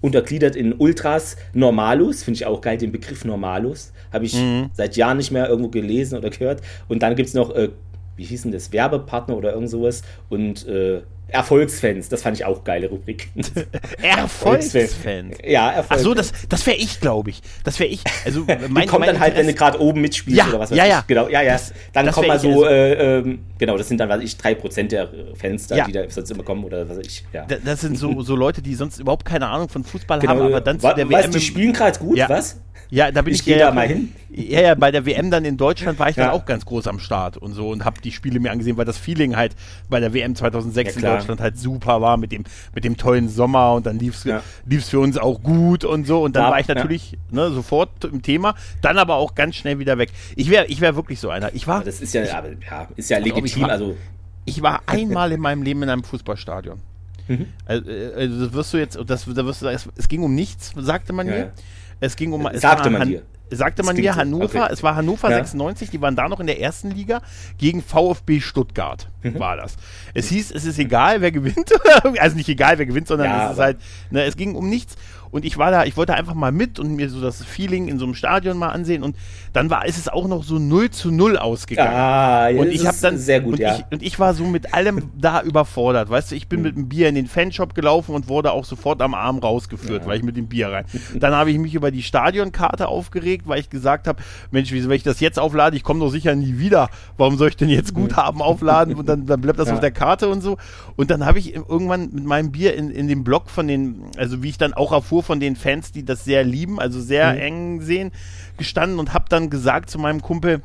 untergliedert in Ultras Normalus, finde ich auch geil, den Begriff Normalus, habe ich mhm. seit Jahren nicht mehr irgendwo gelesen oder gehört. Und dann gibt es noch äh, wie hießen das, Werbepartner oder irgend sowas und äh, Erfolgsfans, das fand ich auch geile Rubrik. Erfolgsfans. Ja, Erfolgsfans. Ach so, das, das wäre ich, glaube ich. Das wäre ich. Also mein, kommt dann halt, wenn du gerade oben mitspielst ja, oder was weiß ja, ja. Ich. Genau, ja, ja. Das, dann kommt mal so, also, äh, äh, genau, das sind dann, was ich, drei Prozent der Fans da, ja. die da sonst immer kommen oder was weiß ich. Ja. Das sind so, so Leute, die sonst überhaupt keine Ahnung von Fußball genau, haben, aber dann zu der weißt, WM. Die spielen gerade gut, ja. was? Ja, da bin ich, ich gehe da mal hin. Ja, ja, bei der WM dann in Deutschland war ich ja. dann auch ganz groß am Start und so und habe die Spiele mir angesehen, weil das Feeling halt bei der WM 2006 ja, in Deutschland halt super war mit dem, mit dem tollen Sommer und dann lief es ja. für uns auch gut und so. Und dann war, ich natürlich ne, sofort im Thema, dann aber auch ganz schnell wieder weg. Ich wäre ich wär wirklich so einer. Ich war. das ist ja, ich, aber, ja, ist ja legitim. Ich war, also. ich war einmal in meinem Leben in einem Fußballstadion. Mhm. Also, äh, also, das wirst du jetzt, das, da wirst du, es, es ging um nichts, sagte man ja, mir. Es ging um. Es sagte man dir sagte man mir Hannover, okay. es war Hannover ja. 96, die waren da noch in der ersten Liga gegen VfB Stuttgart mhm. war das. Es hieß, es ist egal, wer gewinnt, also nicht egal, wer gewinnt, sondern ja, es ist halt, ne, es ging um nichts und ich war da, ich wollte einfach mal mit und mir so das Feeling in so einem Stadion mal ansehen. Und dann war ist es auch noch so 0 zu 0 ausgegangen. Ah, und ich habe dann sehr gut, und ja. Ich, und ich war so mit allem da überfordert. Weißt du, ich bin mhm. mit dem Bier in den Fanshop gelaufen und wurde auch sofort am Arm rausgeführt, ja. weil ich mit dem Bier rein. Dann habe ich mich über die Stadionkarte aufgeregt, weil ich gesagt habe, Mensch, wieso, wenn ich das jetzt auflade, ich komme doch sicher nie wieder. Warum soll ich denn jetzt Guthaben aufladen und dann, dann bleibt das ja. auf der Karte und so. Und dann habe ich irgendwann mit meinem Bier in, in dem Blog von den, also wie ich dann auch erfuhr von den Fans, die das sehr lieben, also sehr mhm. eng sehen, gestanden und habe dann gesagt zu meinem Kumpel,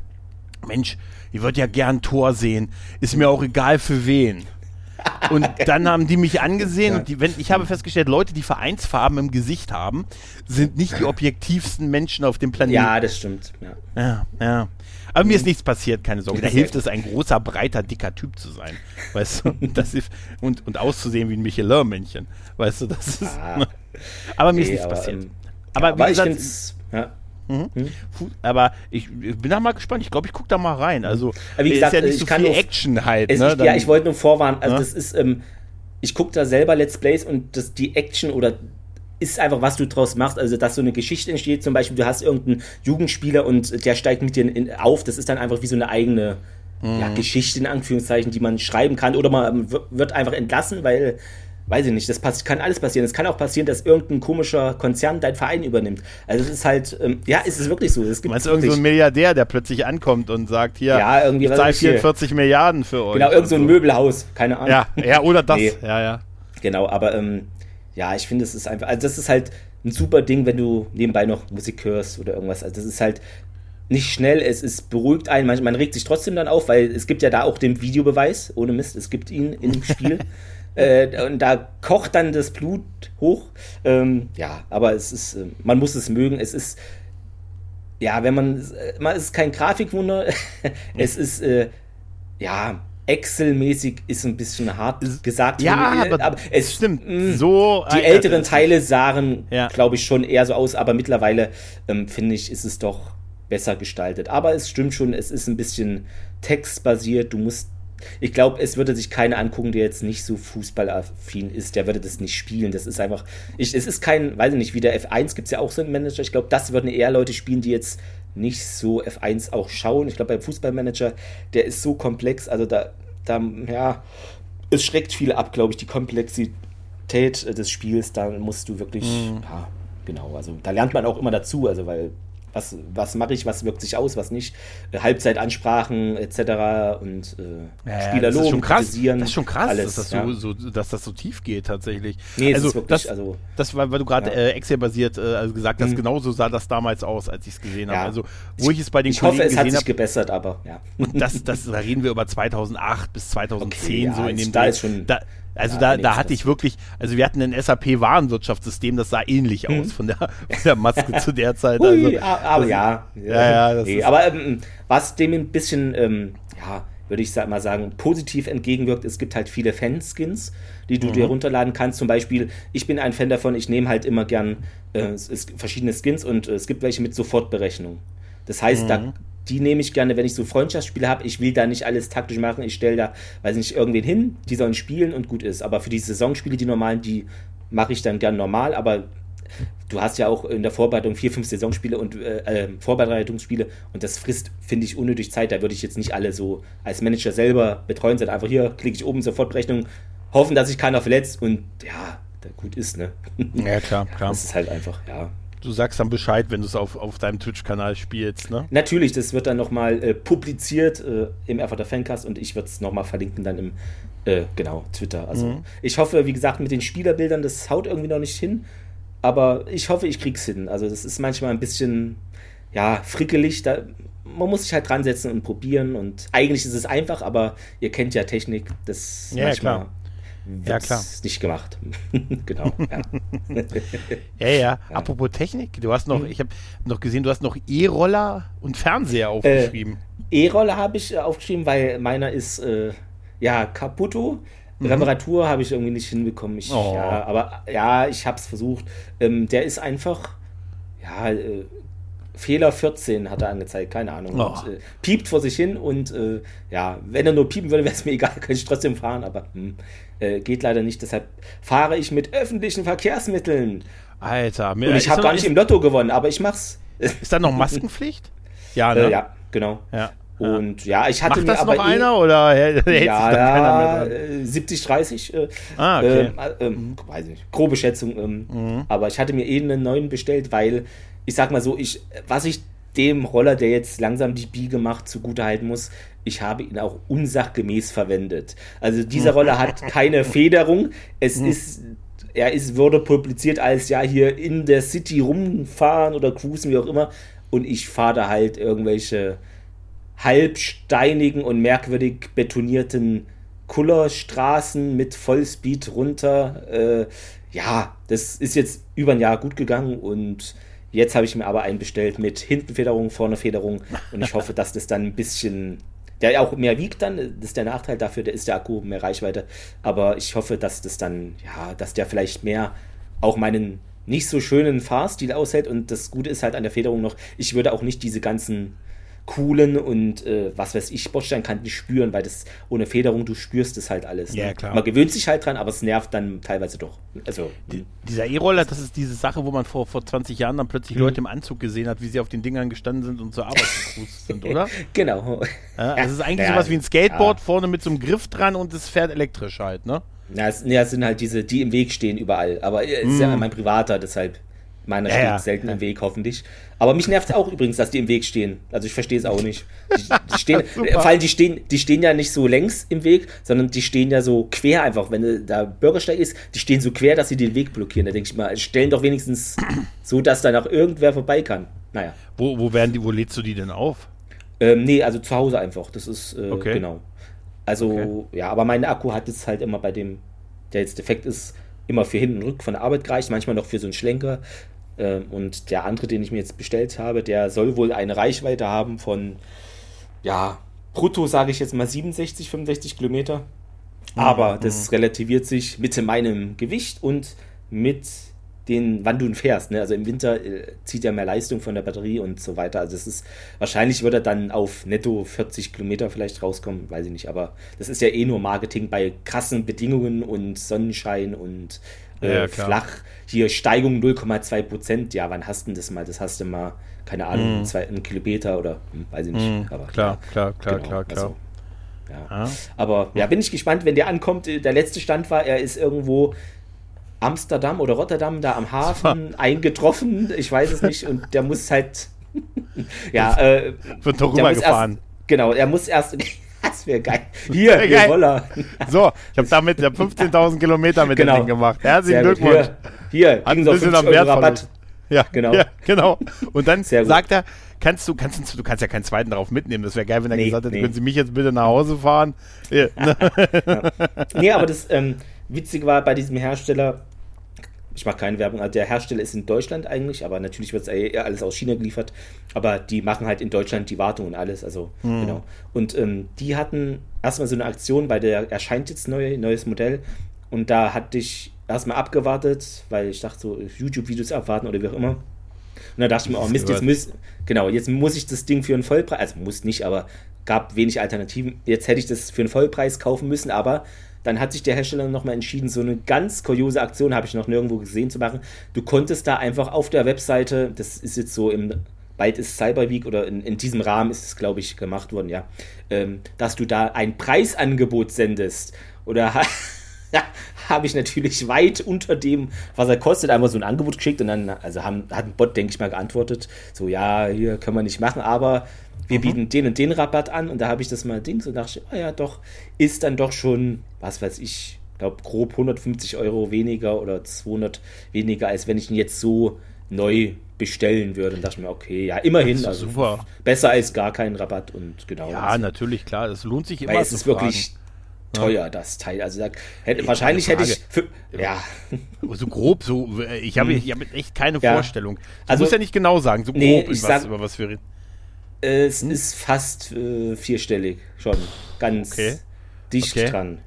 Mensch, ich würde ja gern Tor sehen, ist mir auch egal für wen. Und dann haben die mich angesehen ja. und die, wenn, ich habe festgestellt, Leute, die Vereinsfarben im Gesicht haben, sind nicht die objektivsten Menschen auf dem Planeten. Ja, das stimmt. Ja, ja. ja. Aber mir ist nichts passiert, keine Sorge. Da hilft es, ein großer, breiter, dicker Typ zu sein. Weißt du? Das ist, und, und auszusehen wie ein Michelin-Männchen. Weißt du, das ist. Ah. Aber mir nee, ist nichts aber, passiert. Ähm, aber, ja, wie aber gesagt, ja. Mhm. Hm? Aber ich, ich, bin da mal gespannt. Ich glaube, ich gucke da mal rein. Also, wie gesagt, ist ja nicht so viel nur, Action halt. Ne? ich, ja, ich wollte nur vorwarnen. Also, ja? das ist, ähm, ich gucke da selber Let's Plays und das, die Action oder ist einfach, was du draus machst. Also, dass so eine Geschichte entsteht, zum Beispiel, du hast irgendeinen Jugendspieler und der steigt mit dir in, auf. Das ist dann einfach wie so eine eigene mhm. ja, Geschichte, in Anführungszeichen, die man schreiben kann. Oder man wird einfach entlassen, weil weiß ich nicht, das kann alles passieren. Es kann auch passieren, dass irgendein komischer Konzern deinen Verein übernimmt. Also es ist halt, ähm, ja, es ist wirklich so. Es gibt Meinst du irgend so ein Milliardär, der plötzlich ankommt und sagt, hier, ja, irgendwie, ich zahle 44 hier. Milliarden für euch. Genau, irgend so ein Möbelhaus, keine Ahnung. Ja, ja oder das, nee. ja, ja. Genau, aber ähm, ja, ich finde, es ist einfach, also das ist halt ein super Ding, wenn du nebenbei noch Musik hörst oder irgendwas. Also das ist halt nicht schnell, es ist beruhigt einen, man, man regt sich trotzdem dann auf, weil es gibt ja da auch den Videobeweis, ohne Mist, es gibt ihn im Spiel. Äh, und da kocht dann das Blut hoch. Ähm, ja, aber es ist, äh, man muss es mögen. Es ist, ja, wenn man, äh, man ist kein Grafikwunder. es ist, äh, ja, Excel-mäßig ist ein bisschen hart gesagt. Ja, aber, aber es stimmt. Mh, mm, so die älteren Teile sahen, ja. glaube ich, schon eher so aus, aber mittlerweile ähm, finde ich, ist es doch besser gestaltet. Aber es stimmt schon, es ist ein bisschen textbasiert. Du musst ich glaube, es würde sich keiner angucken, der jetzt nicht so fußballaffin ist, der würde das nicht spielen. Das ist einfach, ich, es ist kein, weiß ich nicht, wie der F1 gibt es ja auch so einen Manager. Ich glaube, das würden eher Leute spielen, die jetzt nicht so F1 auch schauen. Ich glaube, beim Fußballmanager, der ist so komplex, also da, da, ja, es schreckt viele ab, glaube ich, die Komplexität des Spiels, da musst du wirklich, mhm. ja, genau, also da lernt man auch immer dazu, also weil was, was mache ich, was wirkt sich aus, was nicht. Äh, Halbzeitansprachen etc. und äh, ja, Spieler ja, loben, kritisieren. Das ist schon krass, alles, dass, das ja. so, so, dass das so tief geht tatsächlich. Nee, also, ist wirklich, das, also, das war, weil du gerade äh, Excel-basiert äh, also gesagt hast, mhm. genauso sah das damals aus, als ich es gesehen habe. Also, wo ich, ich es bei den ich Kollegen hoffe, es hat sich hab, gebessert, aber ja. das, das, da reden wir über 2008 bis 2010 okay, so in dem da ist schon da, also ja, da, da hatte ich wirklich, also wir hatten ein SAP-Warenwirtschaftssystem, das sah ähnlich mhm. aus von der, von der Maske zu der Zeit. Ui, also, aber ja. Ja, ja. Nee, aber ähm, was dem ein bisschen, ähm, ja, würde ich mal sagen, positiv entgegenwirkt, es gibt halt viele Fanskins, die du mhm. dir runterladen kannst. Zum Beispiel, ich bin ein Fan davon, ich nehme halt immer gern äh, verschiedene Skins und äh, es gibt welche mit Sofortberechnung. Das heißt, mhm. da die nehme ich gerne, wenn ich so Freundschaftsspiele habe. Ich will da nicht alles taktisch machen. Ich stelle da, weiß nicht, irgendwen hin, die sollen spielen und gut ist. Aber für die Saisonspiele, die normalen, die mache ich dann gern normal. Aber du hast ja auch in der Vorbereitung vier, fünf Saisonspiele und äh, äh, Vorbereitungsspiele und das frisst, finde ich, unnötig Zeit. Da würde ich jetzt nicht alle so als Manager selber betreuen, sondern einfach hier klicke ich oben Sofortberechnung, hoffen, dass sich keiner verletzt und ja, gut ist, ne? Ja, klar, klar. Das ist halt einfach, ja du sagst dann Bescheid, wenn du es auf, auf deinem Twitch-Kanal spielst, ne? Natürlich, das wird dann nochmal äh, publiziert äh, im Erfurter Fancast und ich würde es nochmal verlinken dann im, äh, genau, Twitter. Also mhm. ich hoffe, wie gesagt, mit den Spielerbildern, das haut irgendwie noch nicht hin, aber ich hoffe, ich krieg's hin. Also das ist manchmal ein bisschen, ja, frickelig, da, man muss sich halt dran setzen und probieren und eigentlich ist es einfach, aber ihr kennt ja Technik, das ja, manchmal... Klar ja, klar. nicht gemacht. genau. Ja. ja, ja, Apropos Technik, du hast noch, mhm. ich habe noch gesehen, du hast noch E-Roller und Fernseher aufgeschrieben. Äh, E-Roller habe ich äh, aufgeschrieben, weil meiner ist äh, ja kaputto. Mhm. Reparatur habe ich irgendwie nicht hinbekommen. Ich, oh. ja, aber ja, ich habe es versucht. Ähm, der ist einfach, ja, äh, Fehler 14 hat er angezeigt, keine Ahnung. Oh. Und, äh, piept vor sich hin und äh, ja, wenn er nur piepen würde, wäre es mir egal, könnte ich trotzdem fahren, aber hm, äh, geht leider nicht. Deshalb fahre ich mit öffentlichen Verkehrsmitteln. Alter, mir, und ich habe gar nicht im Lotto gewonnen, aber ich mach's. Ist da noch Maskenpflicht? ja, ne? ja, genau. Ja. Und ja, ich hatte Macht das noch eh, einer oder hält ja, ja, 70 30 äh, ah, okay. äh, äh, weiß nicht, grobe Schätzung, ähm, mhm. aber ich hatte mir eh einen neuen bestellt, weil ich sag mal so, ich was ich dem Roller, der jetzt langsam die Biege macht, zugute halten muss, ich habe ihn auch unsachgemäß verwendet. Also dieser mhm. Roller hat keine Federung. Es mhm. ist, er ist, wurde publiziert als ja hier in der City rumfahren oder cruisen, wie auch immer. Und ich fahre da halt irgendwelche halbsteinigen und merkwürdig betonierten Kullerstraßen mit Vollspeed runter. Äh, ja, das ist jetzt über ein Jahr gut gegangen und jetzt habe ich mir aber einen bestellt mit Hintenfederung, vorne Federung und ich hoffe, dass das dann ein bisschen, der auch mehr wiegt dann, das ist der Nachteil dafür, der ist der Akku mehr Reichweite, aber ich hoffe, dass das dann, ja, dass der vielleicht mehr auch meinen nicht so schönen Fahrstil aushält. Und das Gute ist halt an der Federung noch, ich würde auch nicht diese ganzen coolen und äh, was weiß ich, Bordsteinkanten spüren, weil das ohne Federung, du spürst das halt alles. Ja, ne? klar. Man gewöhnt sich halt dran, aber es nervt dann teilweise doch. Also, Die, dieser E-Roller, das ist diese Sache, wo man vor, vor 20 Jahren dann plötzlich mhm. Leute im Anzug gesehen hat, wie sie auf den Dingern gestanden sind und zur Arbeit gecruised sind, oder? genau. Ja, also es ist eigentlich ja, sowas wie ein Skateboard ja. vorne mit so einem Griff dran und es fährt elektrisch halt, ne? Ja, es, ja, es sind halt diese, die im Weg stehen überall. Aber es ist ja mhm. mein privater, deshalb Meiner ja, steht ja. selten im Weg, hoffentlich. Aber mich nervt es auch übrigens, dass die im Weg stehen. Also ich verstehe es auch nicht. Die, die stehen, vor allem die stehen, die stehen ja nicht so längs im Weg, sondern die stehen ja so quer einfach. Wenn da Bürgersteig ist, die stehen so quer, dass sie den Weg blockieren. Da denke ich mal, stellen doch wenigstens so, dass danach irgendwer vorbei kann. Naja. Wo, wo werden die, wo lädst du die denn auf? Ähm, nee, also zu Hause einfach. Das ist, äh, okay. genau. Also, okay. ja, aber mein Akku hat es halt immer bei dem, der jetzt defekt ist, immer für hinten und rück von der Arbeit gereicht, manchmal noch für so einen Schlenker. Ähm, und der andere, den ich mir jetzt bestellt habe, der soll wohl eine Reichweite haben von, ja, brutto sage ich jetzt mal 67, 65 Kilometer. Aber mhm. das relativiert sich mit meinem Gewicht und mit den, wann du fährst. Ne? Also im Winter äh, zieht er mehr Leistung von der Batterie und so weiter. Also es ist, wahrscheinlich wird er dann auf netto 40 Kilometer vielleicht rauskommen, weiß ich nicht. Aber das ist ja eh nur Marketing bei krassen Bedingungen und Sonnenschein und äh, ja, flach. Hier Steigung 0,2 Prozent. Ja, wann hast du das mal? Das hast du mal, keine Ahnung, mm. zwei, einen Kilometer oder hm, weiß ich nicht. Mm, aber, klar, klar, klar, genau, klar, klar. Also, ja. Ah. Aber ja, bin ich gespannt, wenn der ankommt. Der letzte Stand war, er ist irgendwo Amsterdam oder Rotterdam da am Hafen eingetroffen. Ich weiß es nicht. Und der muss halt. ja, äh, wird doch rübergefahren. Genau, er muss erst. Das wäre geil. Hier, geil. hier Roller. So, ich habe damit 15.000 Kilometer mit genau. dem Ding gemacht. Herzlichen Glückwunsch. Hier, hier ein bisschen am Wert Rabatt. Ja, genau. Ja, genau. Und dann sagt er, kannst du, kannst du, kannst ja keinen zweiten darauf mitnehmen. Das wäre geil, wenn er nee, gesagt hätte, nee. können Sie mich jetzt bitte nach Hause fahren. Ja. Nee, aber das ähm, Witzige war bei diesem Hersteller, ich mache keine Werbung, also der Hersteller ist in Deutschland eigentlich, aber natürlich wird es eher alles aus China geliefert. Aber die machen halt in Deutschland die Wartung und alles, also mhm. genau. Und ähm, die hatten erstmal so eine Aktion, weil der erscheint jetzt neu, neues Modell. Und da hatte ich erstmal abgewartet, weil ich dachte so, YouTube-Videos abwarten oder wie auch immer. Und da dachte ich mir, oh Mist, jetzt muss, genau, jetzt muss ich das Ding für einen Vollpreis, also muss nicht, aber gab wenig Alternativen. Jetzt hätte ich das für einen Vollpreis kaufen müssen, aber dann hat sich der Hersteller nochmal entschieden, so eine ganz kuriose Aktion, habe ich noch nirgendwo gesehen, zu machen. Du konntest da einfach auf der Webseite, das ist jetzt so im, bald ist Cyber Week oder in, in diesem Rahmen ist es, glaube ich, gemacht worden, ja, ähm, dass du da ein Preisangebot sendest. Oder habe ich natürlich weit unter dem, was er kostet, einfach so ein Angebot geschickt und dann, also haben, hat ein Bot, denke ich mal, geantwortet, so, ja, hier können wir nicht machen, aber wir mhm. bieten den und den Rabatt an und da habe ich das mal Dings und dachte, ah ja, doch, ist dann doch schon, was weiß ich, glaube grob 150 Euro weniger oder 200 weniger, als wenn ich ihn jetzt so neu bestellen würde. Und dachte mir, okay, ja, immerhin, also super. besser als gar keinen Rabatt und genau. Ja, natürlich, klar, das lohnt sich immer. Weil es ist fragen. wirklich teuer, das Teil. Also da hätte, wahrscheinlich hätte ich. Für, ja. So grob, so. äh, Ich habe ich hab echt keine Ja. Vorstellung. Du Also- musst ja nicht genau sagen, so grob, Nee, in ich was, sag- über was wir reden. Es ist fast äh, vierstellig schon. Ganz Okay. dicht Okay. dran.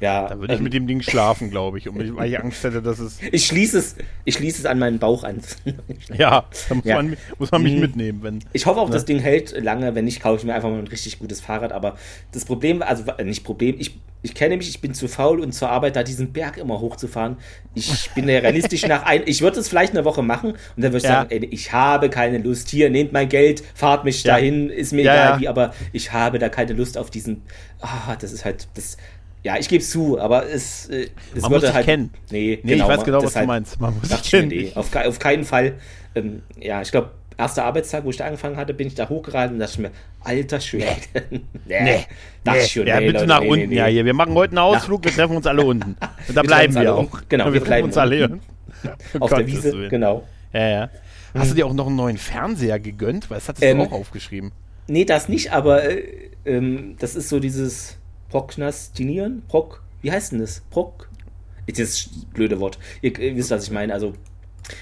Ja. Da würde ich ähm, mit dem Ding schlafen, glaube ich, weil ich Angst hätte, dass es. ich schließe es, ich schließe es an meinen Bauch an. Ja, da muss, Ja. Man, muss man mich Mhm. mitnehmen, wenn. Ich hoffe auch, das Ding hält lange. Wenn nicht, kaufe ich mir einfach mal ein richtig gutes Fahrrad. Aber das Problem, also äh, nicht Problem, ich, ich kenne mich, ich bin zu faul und zur Arbeit, da diesen Berg immer hochzufahren. Ich bin ja realistisch nach ein. Ich würde es vielleicht eine Woche machen und dann würde ich Ja. sagen, ey, ich habe keine Lust. Hier, nehmt mein Geld, fahrt mich Ja. dahin, ist mir Ja, egal wie, aber ich habe da keine Lust auf diesen. Ah, das ist halt. Das, ja, ich gebe es zu, aber es, äh, es Man würde muss halt. kennen. Nee, Nee, ich weiß genau, was du meinst. Man muss dachte dich ich mir, kennen. nee, auf, auf keinen Fall. Ähm, ja, ich glaube, erster Arbeitstag, wo ich da angefangen hatte, bin ich da hochgeraten und dachte mir, alter Schwede. nee, Nee, dachte nee. schon, ja, nee, bitte Leute, nach nee, unten. Ja, hier, wir machen heute einen Ausflug, wir treffen uns alle unten. Und da Wir bleiben wir alle auch. Genau, wir, wir treffen bleiben uns alle unten. Auf der Gottes Wiese, Willen. genau. Ja, ja. Hast du dir auch noch einen neuen Fernseher gegönnt? Weil das hattest Ähm, du auch aufgeschrieben. Nee, das nicht, aber äh, ähm, das ist so dieses Prokrastinieren. Prok, wie heißt denn das? Prok? Ist das blöde Wort. Ihr, ihr wisst, was ich meine. Also,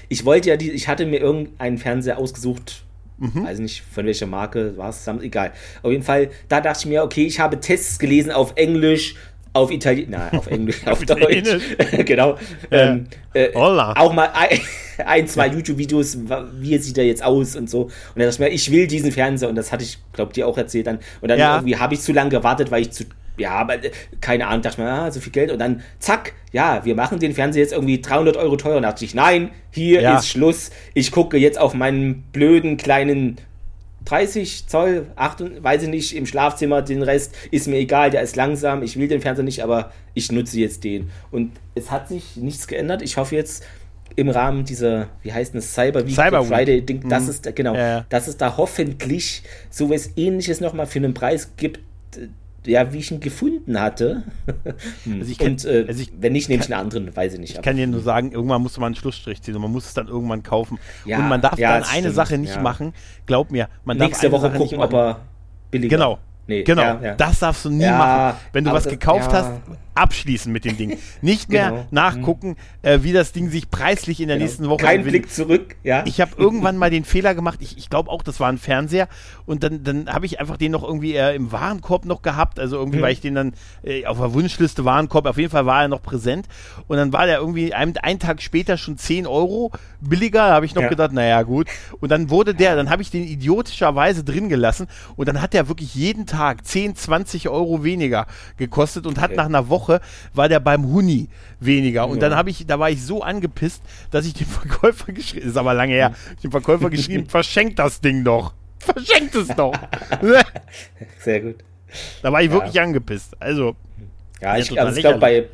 ich wollte ja, die, ich hatte mir irgendeinen Fernseher ausgesucht. Mhm. Weiß nicht, von welcher Marke war es, egal. Auf jeden Fall, da dachte ich mir, okay, ich habe Tests gelesen auf Englisch, auf Italienisch, nein, auf Englisch, auf Deutsch. Genau. Ja. Ähm, äh, auch mal ein, ein zwei YouTube-Videos, wie sieht er jetzt aus und so. Und dann dachte ich mir, ich will diesen Fernseher und das hatte ich, glaube dir auch erzählt dann. Und dann Ja. irgendwie habe ich zu lange gewartet, weil ich zu, ja, aber äh, keine Ahnung, dachte mir, ah, so viel Geld und dann zack, ja, wir machen den Fernseher jetzt irgendwie 300 Euro teuer. Und dachte ich, nein, hier Ja. ist Schluss. Ich gucke jetzt auf meinen blöden kleinen 30 Zoll, 8, weiß ich nicht, im Schlafzimmer, den Rest ist mir egal, der ist langsam, ich will den Fernseher nicht, aber ich nutze jetzt den. Und es hat sich nichts geändert. Ich hoffe jetzt im Rahmen dieser, wie heißt das, Cyber Week, Cyber. Friday Ding, das Mhm. ist, genau, Ja, ja. dass es da hoffentlich sowas ähnliches nochmal für einen Preis gibt, ja, wie ich ihn gefunden hatte. Also ich kann- Und äh, also ich wenn nicht, nehme ich einen anderen, weiß ich nicht. Ich kann dir nur sagen, irgendwann musste man einen Schlussstrich ziehen und man muss es dann irgendwann kaufen. Ja, und man darf ja, dann eine stimmt, Sache nicht ja. machen. Glaub mir, man nächste darf eine Woche Sache gucken, nicht ob machen. er billiger Genau. Nee, Genau, ja, ja. das darfst du nie Ja, machen. Wenn du was das- gekauft ja. hast, abschließen mit dem Ding. Nicht mehr Genau. nachgucken, äh, wie das Ding sich preislich in der Genau. nächsten Woche Kein entwickelt. Blick zurück, ja. Ich habe irgendwann mal den Fehler gemacht, ich, ich glaube auch, das war ein Fernseher und dann, dann habe ich einfach den noch irgendwie äh, im Warenkorb noch gehabt, also irgendwie, Mhm. weil ich den dann äh, auf der Wunschliste Warenkorb, auf jeden Fall war er noch präsent und dann war der irgendwie einen, einen Tag später schon 10 Euro billiger, da habe ich noch Ja. gedacht, naja gut und dann wurde der, dann habe ich den idiotischerweise drin gelassen und dann hat der wirklich jeden Tag 10, 20 Euro weniger gekostet und hat Okay. nach einer Woche, war der beim Huni weniger und Ja. dann habe ich, da war ich so angepisst, dass ich dem Verkäufer geschrieben, ist aber lange her, ich dem Verkäufer geschrieben, verschenkt das Ding doch. Verschenkt es doch. Sehr gut. da war ich Ja. wirklich angepisst. Also, Ja, ich, also ich glaube, bei,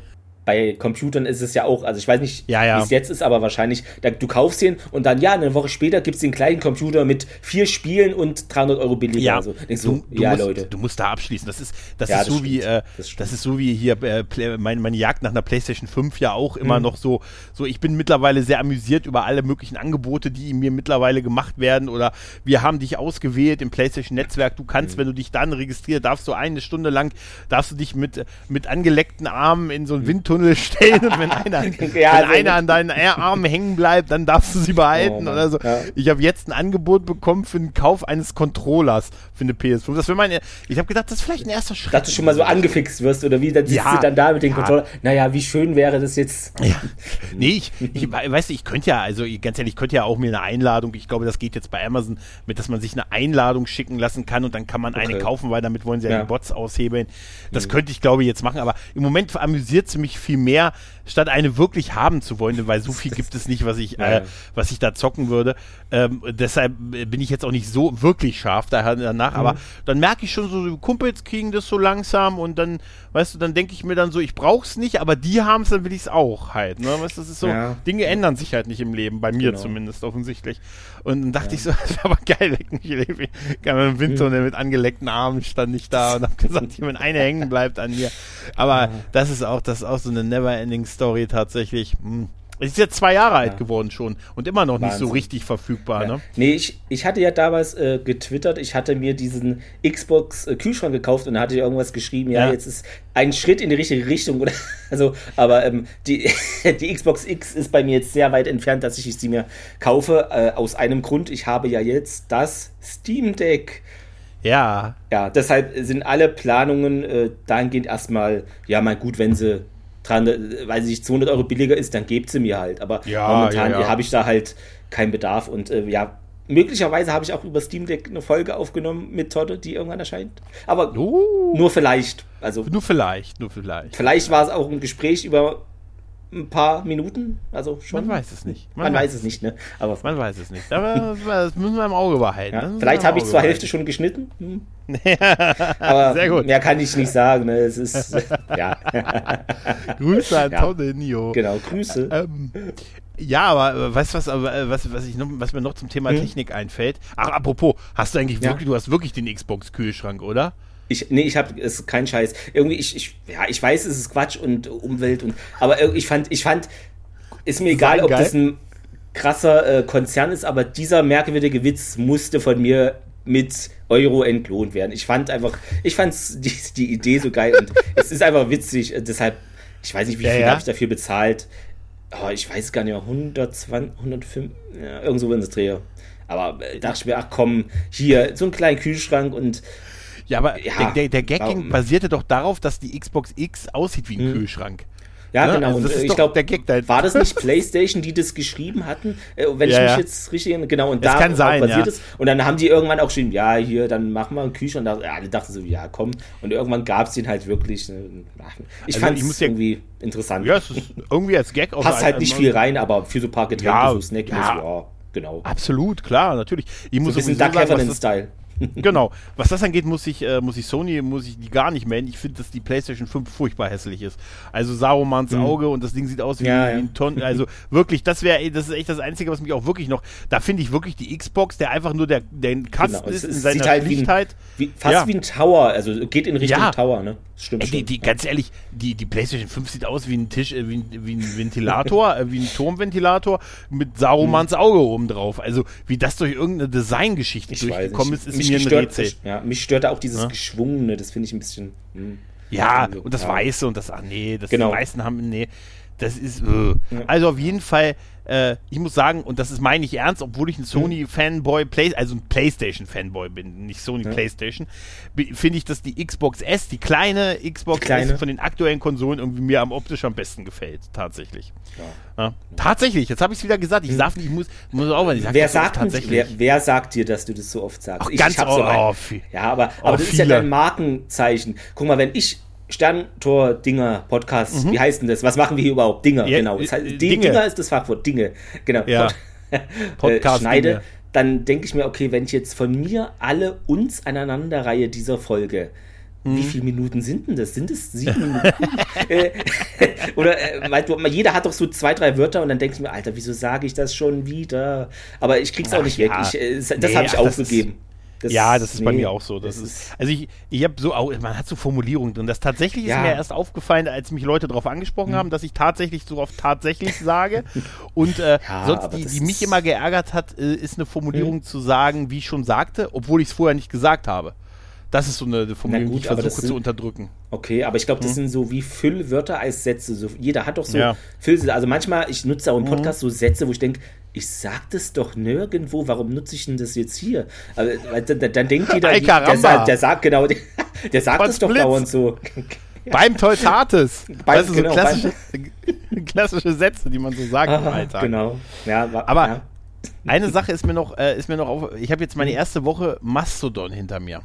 bei Computern ist es ja auch, also ich weiß nicht, Ja, ja. wie es jetzt ist, aber wahrscheinlich, da, du kaufst den und dann, ja, eine Woche später gibt es den kleinen Computer mit vier Spielen und 300 Euro billiger. ja, Also, du, du, du, ja, musst, Leute. du musst da abschließen. Das ist, das Ja, ist das so wie, äh, Das das, ist so wie hier äh, Play- mein, meine Jagd nach einer PlayStation 5 ja auch immer Mhm. noch so. So, ich bin mittlerweile sehr amüsiert über alle möglichen Angebote, die mir mittlerweile gemacht werden. Oder wir haben dich ausgewählt im PlayStation Netzwerk. Du Mhm. kannst, wenn du dich dann registrierst, darfst du eine Stunde lang, darfst du dich mit mit angeleckten Armen in so einen Windtunnel stellen und wenn einer, Ja, wenn einer an deinen Armen hängen bleibt, dann darfst du sie behalten Oh oder so. ja. Ich habe jetzt ein Angebot bekommen für den Kauf eines Controllers für eine PS5. Das wäre meine. Ich habe gedacht, das ist vielleicht ein erster Schritt. Dass du schon mal so angefixt wirst oder wie, dann sitzt Ja, du dann da mit dem ja. Controller. Naja, wie schön wäre das jetzt. Ja. Nee, ich, ich weißt du, ich könnte ja, also ganz ehrlich, ich könnte ja auch mir eine Einladung, ich glaube, das geht jetzt bei Amazon, mit dass man sich eine Einladung schicken lassen kann und dann kann man eine Okay. kaufen, weil damit wollen sie ja, Ja. die Bots aushebeln. Das könnte ich, glaube ich, jetzt machen, aber im Moment amüsiert es mich viel mehr, statt eine wirklich haben zu wollen, weil so viel gibt es nicht, was ich, Ja, äh, ja. was ich da zocken würde. Ähm, deshalb bin ich jetzt auch nicht so wirklich scharf danach, aber dann merke ich schon so, die Kumpels kriegen das so langsam und dann, weißt du, dann denke ich mir dann so, ich brauch's nicht, aber die haben es, dann will ich es auch halt. Ne? Weißt, du, das ist so, Ja. Dinge ändern sich halt nicht im Leben, bei mir Genau. zumindest offensichtlich. Und dann dachte ich so, das wäre aber geil, leck mich. Kann man im Winter Mhm. mit angeleckten Armen stand ich da und hab gesagt, wenn eine hängen bleibt an mir. Aber das ist auch, das ist auch so eine Never-Ending Story tatsächlich. Hm. Es ist jetzt zwei Jahre alt geworden schon und immer noch Wahnsinn. nicht so richtig verfügbar. Ja. Ne? Nee, ich, ich hatte ja damals äh, getwittert, ich hatte mir diesen Xbox-Kühlschrank äh, gekauft und da hatte ich irgendwas geschrieben, ja, ja, jetzt ist ein Schritt in die richtige Richtung. Oder, also, aber ähm, die, die Xbox X ist bei mir jetzt sehr weit entfernt, dass ich sie mir kaufe. Äh, aus einem Grund, ich habe ja jetzt das Steam Deck. Ja. Ja, deshalb sind alle Planungen äh, dahingehend erstmal, ja, mal gut, wenn sie dran, weil sie 200 Euro billiger ist, dann gebt sie mir halt. Aber ja, momentan ja, ja. habe ich da halt keinen Bedarf und äh, ja, möglicherweise habe ich auch über Steam Deck eine Folge aufgenommen mit Totte, die irgendwann erscheint. Aber uh, nur vielleicht. Also nur vielleicht, nur vielleicht. Vielleicht war es auch ein Gespräch über ein paar Minuten, also schon. Man weiß es nicht. Man, man weiß, es nicht, ne? Aber man weiß es nicht. Aber das müssen wir im Auge behalten. Ja, vielleicht habe ich zur Hälfte schon geschnitten. Hm. Aber Sehr gut. mehr kann ich nicht sagen. Ne? Es ist ja. Grüße an ja. Tonne Nio. Genau, Grüße. Ähm, ja, aber äh, weißt du was, äh, was, was, ich noch, was mir noch zum Thema hm. Technik einfällt? Ach, apropos, hast du eigentlich ja. wirklich, du hast wirklich den Xbox-Kühlschrank, oder? Ich, nee, ich habe es kein Scheiß. Irgendwie, ich, ich, ja, ich weiß, es ist Quatsch und Umwelt und, aber ich fand, ich fand, ist mir egal, ob das ein krasser äh, Konzern ist, aber dieser merkwürdige Witz musste von mir mit Euro entlohnt werden. Ich fand einfach, ich fand die, die Idee so geil und es ist einfach witzig. Äh, deshalb, ich weiß nicht, wie ja, viel ja. habe ich dafür bezahlt. Oh, ich weiß gar nicht mehr, 120, 105, ja, irgendwo in das Dreher. Aber äh, dachte ich mir, ach komm, hier, so einen kleinen Kühlschrank und ja, aber ja, der, der, der Gag warum? basierte doch darauf, dass die Xbox X aussieht wie ein hm. Kühlschrank. Ja, ne? genau. Also das und, ist ich glaube, der Gag da. War das nicht PlayStation, die das geschrieben hatten? Äh, wenn ja, ich mich ja. jetzt richtig genau und das da kann sein, basiert ja. ist. Und dann haben die irgendwann auch geschrieben, ja, hier, dann machen wir einen Kühlschrank. Ja, alle dachten so, ja, komm. Und irgendwann gab es den halt wirklich. Ne, ich also, fand es irgendwie interessant. Ja, es ist irgendwie als Gag auch. Passt halt nicht viel rein, aber für so ein paar Getränke, ja, so Snack, ja. So, ja, genau. Absolut, klar, natürlich. Ich muss so ein bisschen Duck Heffernan-Style. genau. Was das angeht, muss ich, äh, muss ich Sony, muss ich die gar nicht melden. Ich finde, dass die PlayStation 5 furchtbar hässlich ist. Also Sarumans mhm. Auge und das Ding sieht aus wie, ja, wie ein Ton. Also wirklich, das wäre, das ist echt das Einzige, was mich auch wirklich noch. Da finde ich wirklich die Xbox, der einfach nur der, der Kasten genau. ist in seiner halt. Wie, ein, wie, fast ja. wie ein Tower, also geht in Richtung ja. Tower, ne? Stimmt. Ey, die, die, ganz ehrlich, die, die PlayStation 5 sieht aus wie ein Tisch, äh, wie, wie ein Ventilator, äh, wie ein Turmventilator mit Sarumans mhm. Auge oben drauf. Also, wie das durch irgendeine Designgeschichte durchgekommen ist, ist mir ein Rätsel. Ja, mich stört auch dieses ja? Geschwungene, das finde ich ein bisschen. Mh. Hm. Ja, und das. Weiße und das, ah nee, das genau. die meisten haben, nee, das ist, äh. also auf jeden Fall, äh, ich muss sagen, und das ist meine ich ernst, obwohl ich ein Sony-Fanboy, Play also ein PlayStation-Fanboy bin, nicht Sony ja. PlayStation, finde ich, dass die Xbox S, die kleine Xbox kleine. S von den aktuellen Konsolen irgendwie mir am optisch am besten gefällt, tatsächlich. Ja. Ja. Tatsächlich, jetzt habe ich es wieder gesagt. Ich, sag, ich muss, muss auch, ich sag wer sagt tatsächlich. Wer, wer, sagt dir, dass du das so oft sagst? Ach, ich, ganz ich so oh, oh, Ja, aber, aber oh, das viele. ist ja dein Markenzeichen. Guck mal, wenn ich Sterntor-Dinger, Podcast, mhm. wie heißt denn das? Was machen wir hier überhaupt? Dinger, ja, genau. Das heißt, Dinge. Dinger ist das Fachwort, Dinge. Genau. Ja. Podcast äh, schneide, Dinge. dann denke ich mir, okay, wenn ich jetzt von mir alle uns aneinanderreihe dieser Folge, mhm. wie viele Minuten sind denn das? Sind es sieben Minuten? Äh, oder äh, jeder hat doch so zwei, drei Wörter und dann denke ich mir, Alter, wieso sage ich das schon wieder? Aber ich krieg's auch nicht ja. weg. Ich, äh, das nee, habe ich aufgegeben. Das, ja, das ist nee, bei mir auch so. Das, ist, also ich, ich habe so, man hat so Formulierungen drin. Das tatsächlich ja. ist mir erst aufgefallen, als mich Leute darauf angesprochen hm. haben, dass ich tatsächlich so oft tatsächlich sage. Und äh, ja, sonst, die, die mich immer geärgert hat, äh, ist eine Formulierung hm. zu sagen, wie ich schon sagte, obwohl ich es vorher nicht gesagt habe. Das ist so eine Formulierung, gut, die ich versuche sind, zu unterdrücken. Okay, aber ich glaube, das hm. sind so wie Füllwörter als Sätze. So, jeder hat doch so ja. Füllsätze. Also manchmal, ich nutze auch im mhm. Podcast mhm. so Sätze, wo ich denke, ich sag das doch nirgendwo, warum nutze ich denn das jetzt hier? Aber, dann, dann denkt jeder, die, der, der, sagt genau, der, der sagt es doch dauernd so. Beim Teutates. Beim, du, so genau, klassische, klassische Sätze, die man so sagt Aha, im Alltag. Genau. Ja, aber ja. eine Sache ist mir noch, äh, ist mir noch auf. Ich habe jetzt meine erste Woche Mastodon hinter mir.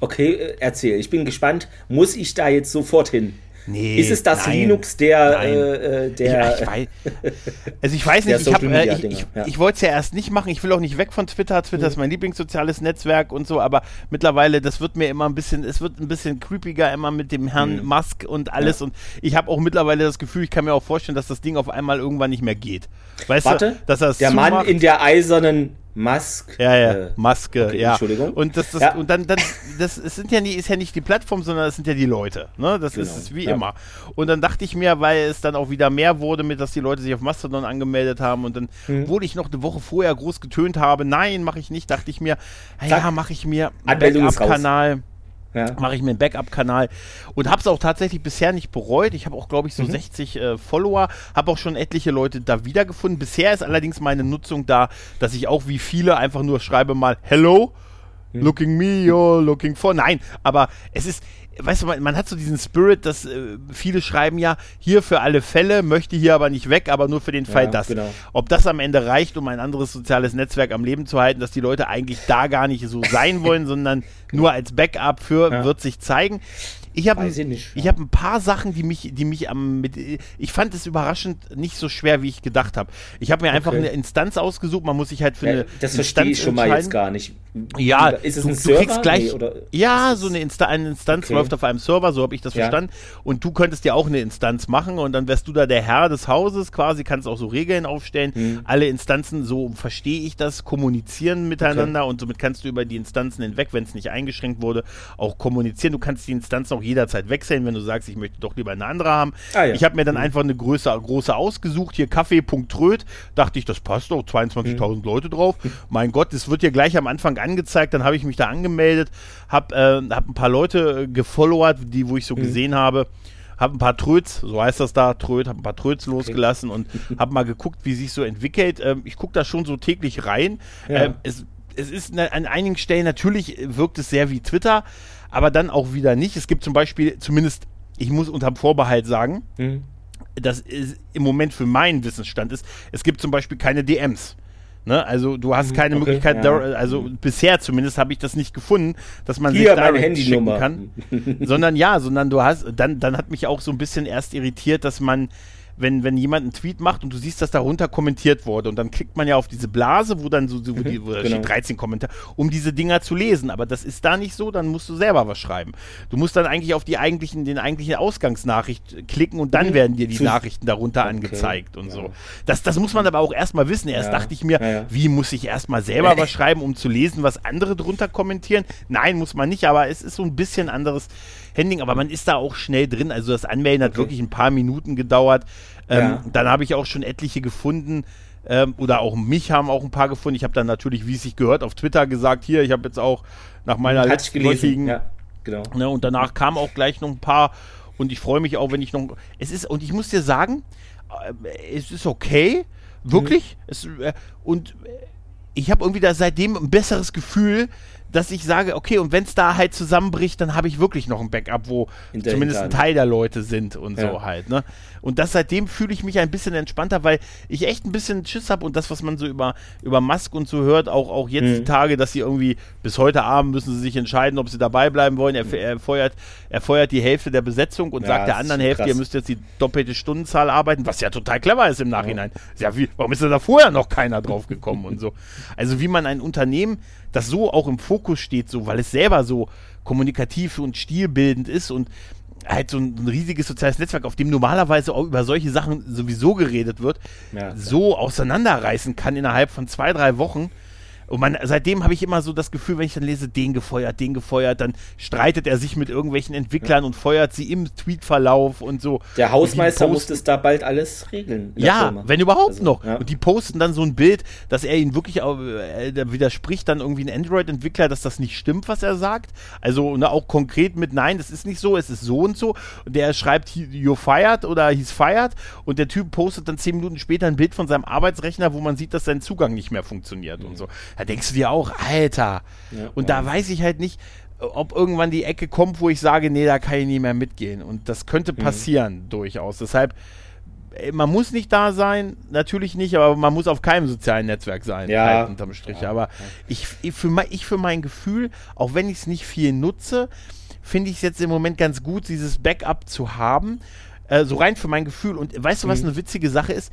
Okay, äh, erzähl. Ich bin gespannt. Muss ich da jetzt sofort hin? Nee, ist es das nein, Linux der, äh, äh, der ich, ich weiß, also ich weiß nicht, ich, äh, ich, ich, ja. ich wollte es ja erst nicht machen, ich will auch nicht weg von Twitter, Twitter mhm. ist mein Lieblingssoziales Netzwerk und so, aber mittlerweile, das wird mir immer ein bisschen, es wird ein bisschen creepiger immer mit dem Herrn mhm. Musk und alles ja. und ich habe auch mittlerweile das Gefühl, ich kann mir auch vorstellen, dass das Ding auf einmal irgendwann nicht mehr geht. Weißt Warte, du, dass das der Mann in der eisernen Musk. Ja, ja, äh, Maske, okay, ja. Entschuldigung. Und das, das Ja. und dann, dann, das es sind ja nie, ist ja nicht die Plattform, sondern es sind ja die Leute. Ne? Das ist Genau, es wie ja. immer. Und dann dachte ich mir, weil es dann auch wieder mehr wurde, mit, dass die Leute sich auf Mastodon angemeldet haben und dann, Mhm. obwohl ich noch eine Woche vorher groß getönt habe, nein, mache ich nicht, dachte ich mir, ja, Zack. mache ich mir einen ist. Backup-Kanal Ja. mache ich mir einen Backup-Kanal und habe es auch tatsächlich bisher nicht bereut. Ich habe auch, glaube ich, so Mhm. 60 äh, Follower, habe auch schon etliche Leute da wiedergefunden. Bisher ist allerdings meine Nutzung da, dass ich auch wie viele einfach nur schreibe mal Hello, Mhm. looking me, you're looking for. Nein, aber es ist, weißt du, man, man hat so diesen Spirit, dass äh, viele schreiben ja, hier für alle Fälle, möchte hier aber nicht weg, aber nur für den Fall Ja, das. genau. Ob das am Ende reicht, um ein anderes soziales Netzwerk am Leben zu halten, dass die Leute eigentlich da gar nicht so sein wollen, sondern nur als Backup für, Ja. wird sich zeigen. Ich habe ich nicht, ich ja. habe ein paar Sachen, die mich, die mich am mit, ich fand es überraschend nicht so schwer, wie ich gedacht habe. Ich habe mir einfach Okay. eine Instanz ausgesucht. Man muss sich halt für Ja, eine das verstehe ich schon mal jetzt gar nicht. Ja, ist es du, ein du Server? kriegst gleich, Nee, ja, so eine, Insta eine Instanz Okay. läuft auf einem Server, so habe ich das Ja. verstanden. Und du könntest dir auch eine Instanz machen und dann wärst du da der Herr des Hauses quasi, kannst auch so Regeln aufstellen. Hm. Alle Instanzen, so verstehe ich das, kommunizieren miteinander und somit kannst du über die Instanzen hinweg, wenn es nicht eingeschränkt wurde, auch kommunizieren. Du kannst die Instanzen auch jederzeit wechseln, wenn du sagst, ich möchte doch lieber eine andere haben. Ah, ja. Ich habe mir dann einfach eine Größe, große ausgesucht, hier Kaffee.tröd, dachte ich, das passt doch, 22.000 Hm. Leute drauf. Mein Gott, das wird ja gleich am Anfang angezeigt, dann habe ich mich da angemeldet, habe äh, hab ein paar Leute äh, gefollowert, die, wo ich so gesehen habe, habe ein paar Tröds, so heißt das da, Tröd, habe ein paar Tröds losgelassen und habe mal geguckt, wie sich so entwickelt. Ähm, ich gucke da schon so täglich rein. Ja. Ähm, es, es ist an einigen Stellen natürlich wirkt es sehr wie Twitter, aber dann auch wieder nicht. Es gibt zum Beispiel, zumindest, ich muss unter Vorbehalt sagen, Hm. das ist im Moment für meinen Wissensstand ist, es gibt zum Beispiel keine DMs. Ne? Also du hast keine Mhm, okay, Möglichkeit, ja. da, also bisher zumindest habe ich das nicht gefunden, dass man Hier, sich Direct schicken kann. sondern ja, sondern du hast, dann, dann hat mich auch so ein bisschen erst irritiert, dass man, wenn, wenn jemand einen Tweet macht und du siehst, dass darunter kommentiert wurde und dann klickt man ja auf diese Blase, wo dann so, so wo, die, wo genau. steht 13 Kommentare, um diese Dinger zu lesen. Aber das ist da nicht so, dann musst du selber was schreiben. Du musst dann eigentlich auf die eigentlichen, den eigentlichen Ausgangsnachricht klicken und dann Mhm. werden dir die Zu- Nachrichten darunter Okay, angezeigt und ja. so. Das, das muss man aber auch erstmal wissen. Erst Ja, dachte ich mir, ja. wie muss ich erstmal selber was schreiben, um zu lesen, was andere drunter kommentieren? Nein, muss man nicht, aber es ist so ein bisschen anderes Handling, aber man ist da auch schnell drin. Also das Anmelden hat Okay. wirklich ein paar Minuten gedauert. Ähm, Ja. Dann habe ich auch schon etliche gefunden. Ähm, oder auch mich haben auch ein paar gefunden. Ich habe dann natürlich, wie es sich gehört, auf Twitter gesagt, hier, ich habe jetzt auch nach meiner letzten Ja, genau. Ne, und danach kamen auch gleich noch ein paar. Und ich freue mich auch, wenn ich noch. Es ist, und ich muss dir sagen, äh, es ist okay. Wirklich. Es, äh, und ich habe irgendwie da seitdem ein besseres Gefühl, dass ich sage, okay, und wenn es da halt zusammenbricht, dann habe ich wirklich noch ein Backup, wo zumindest ein. Teil der Leute sind und so Ja. halt, ne? Und das seitdem fühle ich mich ein bisschen entspannter, weil ich echt ein bisschen Schiss habe und das, was man so über, über Musk und so hört, auch, auch jetzt Mhm. die Tage, dass sie irgendwie bis heute Abend müssen sie sich entscheiden, ob sie dabei bleiben wollen. Er, er, feuert, er feuert die Hälfte der Besetzung und Ja, sagt der anderen Hälfte, krass. ihr müsst jetzt die doppelte Stundenzahl arbeiten, was ja total clever ist im Nachhinein. Ja, wie, warum ist da vorher noch keiner drauf gekommen und so? Also wie man ein Unternehmen, das so auch im Fokus steht, so, weil es selber so kommunikativ und stilbildend ist und halt so ein, riesiges soziales Netzwerk, auf dem normalerweise auch über solche Sachen sowieso geredet wird, Ja, so auseinanderreißen kann innerhalb von zwei, drei Wochen. Und man, seitdem habe ich immer so das Gefühl, wenn ich dann lese, den gefeuert, den gefeuert, dann streitet er sich mit irgendwelchen Entwicklern und feuert sie im Tweetverlauf und so. Der Hausmeister muss das da bald alles regeln. ja, Firma. wenn überhaupt Also, noch. ja. Und die posten dann so ein Bild, dass er ihn wirklich, äh, widerspricht dann irgendwie ein Android-Entwickler, dass das nicht stimmt, was er sagt. Also ne, auch konkret mit, nein, das ist nicht so, es ist so und so. Und der schreibt, you're fired oder he's fired. Und der Typ postet dann zehn Minuten später ein Bild von seinem Arbeitsrechner, wo man sieht, dass sein Zugang nicht mehr funktioniert und so. Da denkst du dir auch, Alter. Ja, und da weiß ich halt nicht, ob irgendwann die Ecke kommt, wo ich sage, nee, da kann ich nie mehr mitgehen. Und das könnte Mhm. passieren durchaus. Deshalb, äh, man muss nicht da sein, natürlich nicht, aber man muss auf keinem sozialen Netzwerk sein, Ja. halt unterm Strich. Ja, aber ich, ich, für mein, ich für mein Gefühl, auch wenn ich es nicht viel nutze, finde ich es jetzt im Moment ganz gut, dieses Backup zu haben. Äh, so rein für mein Gefühl. Und weißt du, was Mhm. eine witzige Sache ist?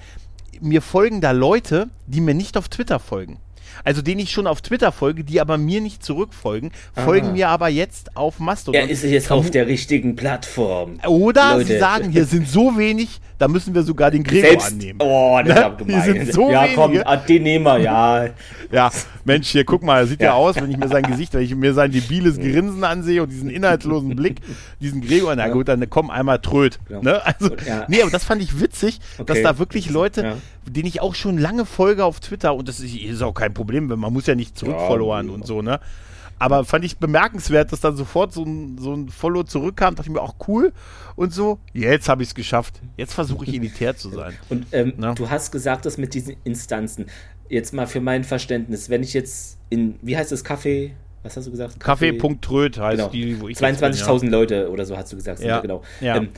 Mir folgen da Leute, die mir nicht auf Twitter folgen. Also denen ich schon auf Twitter folge, die aber mir nicht zurückfolgen, folgen Ah. mir aber jetzt auf Mastodon. Er ist jetzt auf der richtigen Plattform. Oder Leute. sie sagen, hier sind so wenig, da müssen wir sogar den Gregor Selbst, annehmen. oh, das Ne? ist gemein. Sind so ja, komm, wenige. ah, den nehmen wir, ja. Ja, Mensch, hier guck mal, sieht ja. Ja. aus, wenn ich mir sein Gesicht, wenn ich mir sein debiles Grinsen ansehe und diesen inhaltslosen Blick, diesen Gregor, na gut, dann komm einmal tröd. Ja. Ne? Also, Ja. nee, aber das fand ich witzig, dass Okay. da wirklich Leute, Ja. denen ich auch schon lange folge auf Twitter und das ist, ist auch kein Problem, weil man muss ja nicht zurückfollowern Ja. und so, ne? Aber fand ich bemerkenswert, dass dann sofort so ein, so ein Follow zurückkam, dachte ich mir auch cool und so, jetzt habe ich es geschafft. Jetzt versuche ich elitär zu sein. Und ähm, du hast gesagt, das mit diesen Instanzen. Jetzt mal für mein Verständnis, wenn ich jetzt in, wie heißt das, Kaffee, was hast du gesagt? Kaffee.tröd heißt genau. die, wo ich jetzt bin, 22.000 Leute oder so hast du gesagt. Ja. ja, genau. Ja. Ähm,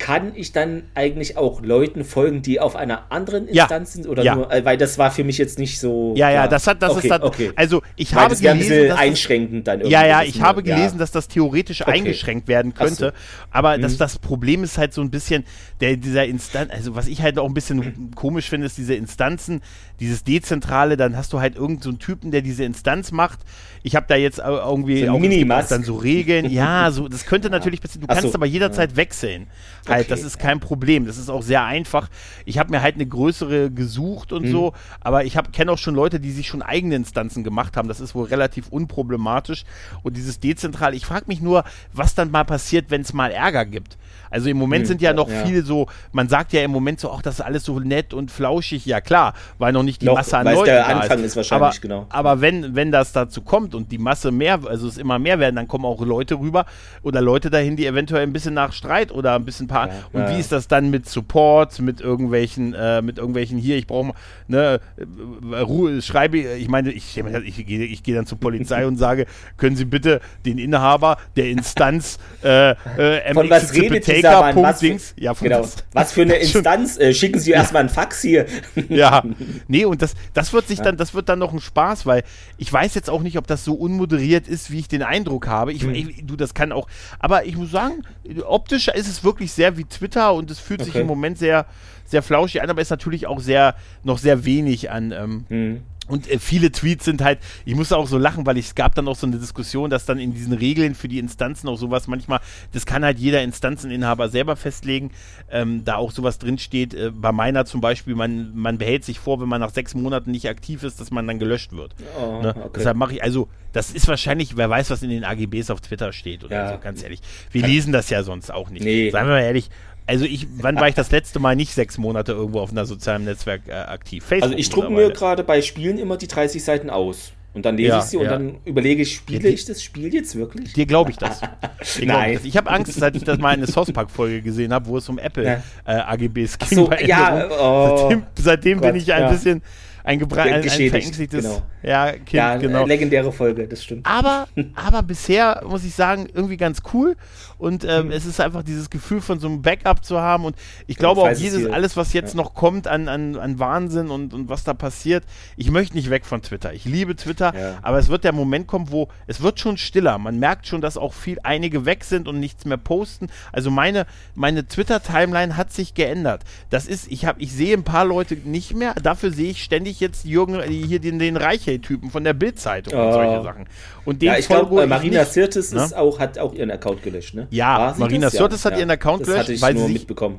kann ich dann eigentlich auch Leuten folgen, die auf einer anderen Ja. Instanz sind? Oder Ja. nur, äh, weil das war für mich jetzt nicht so. Ja, ja, das hat, das okay, ist dann, Okay. also ich weil habe das gelesen, dass das, einschränkend dann ja, ja, das ich nur- habe gelesen, ja. dass das theoretisch Okay. eingeschränkt werden Ach so. könnte, aber das, Mhm. das Problem ist halt so ein bisschen, der, dieser Instanz, also was ich halt auch ein bisschen komisch finde, ist diese Instanzen, dieses Dezentrale, dann hast du halt irgendeinen so einen Typen, der diese Instanz macht. Ich habe da jetzt irgendwie So auch dann so Regeln, ja, so, das könnte natürlich passieren, du Ach kannst so. aber jederzeit wechseln. Halt, Okay. das ist kein Problem, das ist auch sehr einfach. Ich habe mir halt eine größere gesucht Mhm. und so, aber ich kenne auch schon Leute, die sich schon eigene Instanzen gemacht haben. Das ist wohl relativ unproblematisch. Und dieses dezentral, ich frage mich nur, was dann mal passiert, wenn es mal Ärger gibt. Also im Moment Hm, sind ja noch ja. viele so, man sagt ja im Moment so, ach, das ist alles so nett und flauschig. Ja klar, weil noch nicht die Noch, Masse an Leuten der Anfang ist. ist wahrscheinlich, aber, genau. Aber wenn, wenn das dazu kommt und die Masse mehr, also es immer mehr werden, dann kommen auch Leute rüber oder Leute dahin, die eventuell ein bisschen nach Streit oder ein bisschen paar. Ja, und ja, wie ist das dann mit Support, mit irgendwelchen, äh, mit irgendwelchen hier, ich brauche mal, ne, äh, Ruhe, schreibe, ich meine, ich, ich, gehe ich gehe dann zur Polizei und sage, können Sie bitte den Inhaber der Instanz äh, äh, Von was redet Was für, Dings, ja, genau. was, was für eine Instanz? Äh, schicken Sie erstmal einen Fax hier. ja, nee, und das, das wird sich dann, das wird dann noch ein Spaß, weil ich weiß jetzt auch nicht, ob das so unmoderiert ist, wie ich den Eindruck habe. Ich, ich, du, das kann auch, aber ich muss sagen, optisch ist es wirklich sehr wie Twitter und es fühlt sich Okay. im Moment sehr, sehr flauschig an, aber ist natürlich auch sehr, noch sehr wenig an. Ähm, Hm. Und äh, viele Tweets sind halt, ich musste auch so lachen, weil ich, es gab dann auch so eine Diskussion, dass dann in diesen Regeln für die Instanzen auch sowas manchmal, das kann halt jeder Instanzeninhaber selber festlegen, ähm, da auch sowas drinsteht. Äh, bei meiner zum Beispiel, man, man behält sich vor, wenn man nach sechs Monaten nicht aktiv ist, dass man dann gelöscht wird. Oh, ne? okay. Deshalb mache ich, also, das ist wahrscheinlich, wer weiß, was in den AGBs auf Twitter steht oder Ja. so, ganz ehrlich. Wir lesen das ja sonst auch nicht. Nee. Seien wir mal ehrlich. Also ich, wann war ich das letzte Mal nicht sechs Monate irgendwo auf einer sozialen Netzwerk äh, aktiv? Facebook Also ich drucke mir gerade bei Spielen immer die 30 Seiten aus. Und dann lese Ja, ich sie und ja. dann überlege ich, spiele ich das Spiel jetzt wirklich? Dir glaube ich das. Dir Nein. Ich, das. ich habe Angst, seit ich das mal in eine South Park Folge gesehen habe, wo es um Apple Ja. äh, AGBs ging. so, ja, oh. seitdem seitdem bin Gott, ich ein bisschen ein, gebra- ein, ein verängstigtes genau. ja, Kind, ja, genau. legendäre Folge, das stimmt. Aber, aber bisher muss ich sagen, irgendwie ganz cool. Und ähm, Mhm. es ist einfach dieses Gefühl von so einem Backup zu haben. Und ich glaube auch, jedes, alles, was jetzt Ja. noch kommt an, an, an Wahnsinn und, und was da passiert, ich möchte nicht weg von Twitter. Ich liebe Twitter, Ja. aber es wird der Moment kommen, wo es wird schon stiller. Man merkt schon, dass auch viel einige weg sind und nichts mehr posten. Also meine, meine Twitter-Timeline hat sich geändert. Das ist, ich habe, ich sehe ein paar Leute nicht mehr. Dafür sehe ich ständig jetzt Jürgen, äh, hier den, den Reichel-Typen von der Bild-Zeitung und Oh. solche Sachen. Und den Ja, ich glaube, äh, ich Marina. Sirtis ne? ist auch, hat auch ihren Account gelöscht, ne? Ja, Marina? Sirtis hat ihren Account das gelöscht, hatte ich weil sie sich- mitbekommen.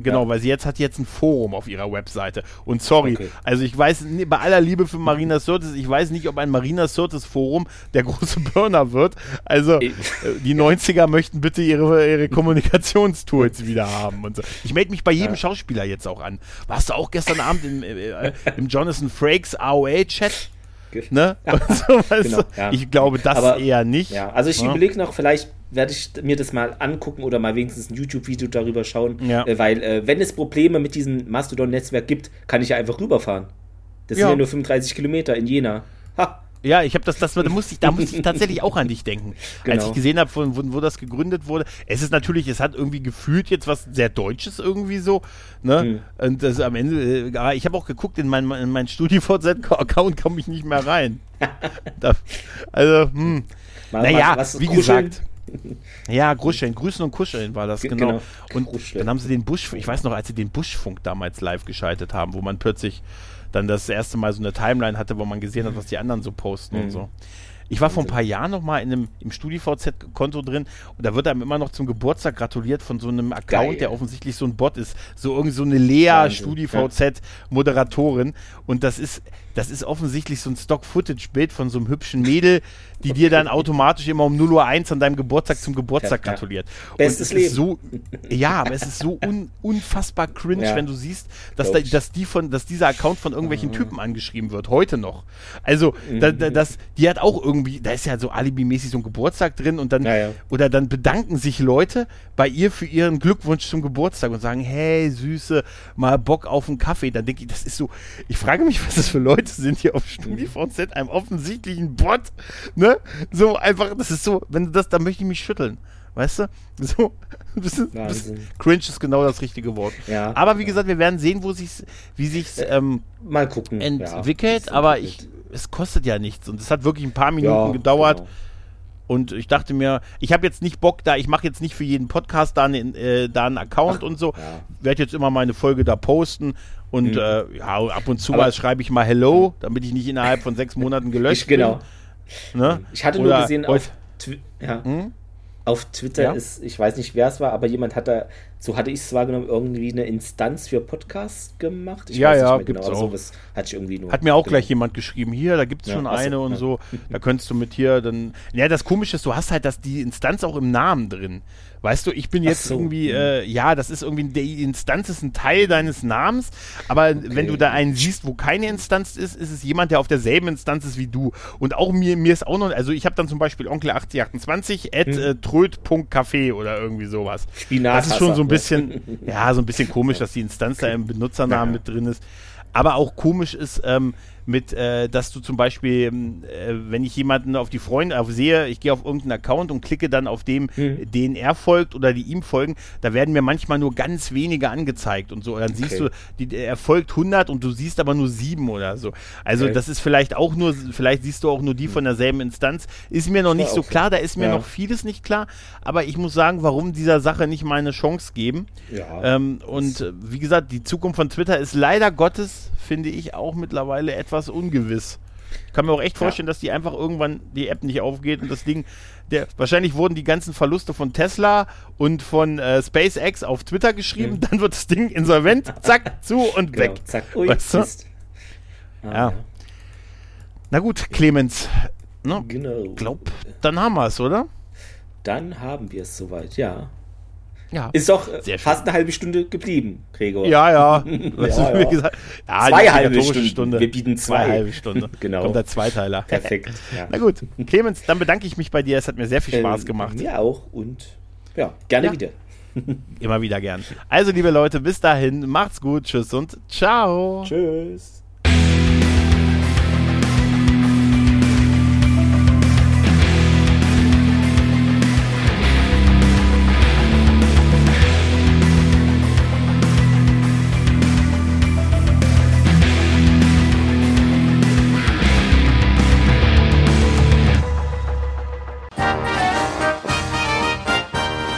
Genau, Ja. weil sie jetzt hat jetzt ein Forum auf ihrer Webseite. Und sorry, Okay. also ich weiß, bei aller Liebe für Marina Sirtis, ich weiß nicht, ob ein Marina Sirtis Forum der große Burner wird. Also äh, die 90er möchten bitte ihre, ihre Kommunikationstools wieder haben und so. Ich melde mich bei jedem Ja. Schauspieler jetzt auch an. Warst du auch gestern Abend im, äh, im Jonathan Frakes AOL-Chat? Ne? So, weißt Genau, ja. Ich glaube das Aber- eher nicht. Ja, also ich Ja. überlege noch, vielleicht werde ich mir das mal angucken oder mal wenigstens ein YouTube-Video darüber schauen, Ja. äh, weil äh, wenn es Probleme mit diesem Mastodon-Netzwerk gibt, kann ich ja einfach rüberfahren. Das Ja. sind ja nur 35 Kilometer in Jena. Ha, Ja, ich habe das, das da musste ich, da musste ich tatsächlich auch an dich denken, als Genau. ich gesehen habe, wo, wo das gegründet wurde. Es ist natürlich, es hat irgendwie gefühlt jetzt was sehr Deutsches irgendwie so, ne? Hm. Und das am Ende, äh, aber ich habe auch geguckt in meinen in mein StudiVZ-Account komme ich nicht mehr rein. da, also, hm. mal Naja, was- was wie kuscheln. gesagt. Ja, Gruscheln, Grüßen und Kuscheln war das, Ge- genau. genau, Und Gruscheln. dann haben sie den Busch, ich weiß noch, als sie den Buschfunk damals live geschaltet haben, wo man plötzlich dann das erste Mal so eine Timeline hatte, wo man gesehen hat, was die anderen so posten und so. Ich war vor ein paar Jahren noch mal in einem, im StudiVZ-Konto drin und da wird einem immer noch zum Geburtstag gratuliert von so einem Account, Geil. der offensichtlich so ein Bot ist. So irgend so eine Lea StudiVZ-Moderatorin. Und das ist, das ist offensichtlich so ein Stock-Footage-Bild von so einem hübschen Mädel, die dir dann automatisch immer um 0 Uhr 1 an deinem Geburtstag zum Geburtstag Ja, gratuliert. Bestes und es ist Leben. so, ja, aber es ist so un, unfassbar cringe, Ja. wenn du siehst, dass, da, dass, die von, dass dieser Account von irgendwelchen Typen angeschrieben wird, heute noch. Also, Mhm. da, da, das, die hat auch irgendwie, da ist ja so alibimäßig so ein Geburtstag drin und dann, ja. oder dann bedanken sich Leute bei ihr für ihren Glückwunsch zum Geburtstag und sagen, hey, Süße, mal Bock auf einen Kaffee. Dann denke ich, das ist so, ich frage mich, was das für Leute sind hier auf StudiVZ, einem offensichtlichen Bot, ne? So einfach, das ist so, wenn du das, dann möchte ich mich schütteln. Weißt du? So, ein bisschen, bisschen cringe ist genau das richtige Wort. Ja. Aber wie gesagt, wir werden sehen, wo sich's, wie sich's ähm, Mal gucken. entwickelt, ja, aber ich, es kostet ja nichts und es hat wirklich ein paar Minuten Ja, gedauert. genau. Und ich dachte mir, ich habe jetzt nicht Bock da, ich mache jetzt nicht für jeden Podcast da einen, äh, da einen Account und so. ja. Werde jetzt immer meine Folge da posten und Mhm. äh, ja, ab und zu Aber- mal schreibe ich mal Hello, damit ich nicht innerhalb von sechs Monaten gelöscht Ich, genau. bin. Ne? Ich hatte Oder nur gesehen, auf, Twi ja, Hm? auf Twitter Ja? ist, ich weiß nicht, wer es war, aber jemand hat da, so hatte ich es wahrgenommen, irgendwie eine Instanz für Podcasts gemacht. Ich Ja, weiß ja, nicht mehr gibt's aber auch. sowas hatte ich irgendwie nur. Hat mir auch genau. gleich jemand geschrieben, hier, da gibt es Ja, schon ach so, eine und ja. so. Da könntest du mit hier dann. Ja, das Komische ist, du hast halt das, die Instanz auch im Namen drin. Weißt du, ich bin jetzt so, irgendwie, hm. äh, ja, das ist irgendwie, die Instanz ist ein Teil deines Namens, aber wenn du da einen siehst, wo keine Instanz ist, ist es jemand, der auf derselben Instanz ist wie du. Und auch mir, mir ist auch noch, also ich habe dann zum Beispiel Onkel8028 at Hm. äh, tröd.café oder irgendwie sowas. Spinat Das ist schon so ein ne? bisschen, ja, so ein bisschen komisch, dass die Instanz da im Benutzernamen Ja. mit drin ist. Aber auch komisch ist ähm, mit, äh, dass du zum Beispiel, ähm, äh, wenn ich jemanden auf die Freunde auf sehe, ich gehe auf irgendeinen Account und klicke dann auf dem, Hm. den er folgt oder die ihm folgen, da werden mir manchmal nur ganz wenige angezeigt und so. Und dann siehst du, Okay. die, er folgt 100 und du siehst aber nur sieben oder so. Also Okay. das ist vielleicht auch nur, vielleicht siehst du auch nur die von derselben Instanz. Ist mir noch nicht so klar, da ist mir Ja. noch vieles nicht klar, aber ich muss sagen, warum dieser Sache nicht mal eine Chance geben. Ja. Ähm, und wie gesagt, die Zukunft von Twitter ist leider Gottes, finde ich, auch mittlerweile etwas ungewiss. Ich kann mir auch echt Ja. vorstellen, dass die einfach irgendwann die App nicht aufgeht und das Ding, der, wahrscheinlich wurden die ganzen Verluste von Tesla und von äh, SpaceX auf Twitter geschrieben, dann wird das Ding insolvent, zack, zu und Mhm. genau. weg. Zack, ui, Weißt du? Ah, Ja. Na gut, Clemens, ne, Genau. glaub, dann haben wir es, oder? Dann haben wir es soweit, ja. Ja. Ist doch äh, fast eine halbe Stunde geblieben, Gregor. Ja, ja. Was Ja, ja. gesagt? Ja, Zwei halbe Stunden. Stunde. Wir bieten zwei. halbe Stunde. Genau. Kommt der Zweiteiler. Perfekt. Ja. Na gut, Clemens, dann bedanke ich mich bei dir. Es hat mir sehr viel Spaß Ähm, gemacht. Mir auch und ja, gerne wieder. Immer wieder gern. Also, liebe Leute, bis dahin, macht's gut, tschüss und ciao. Tschüss.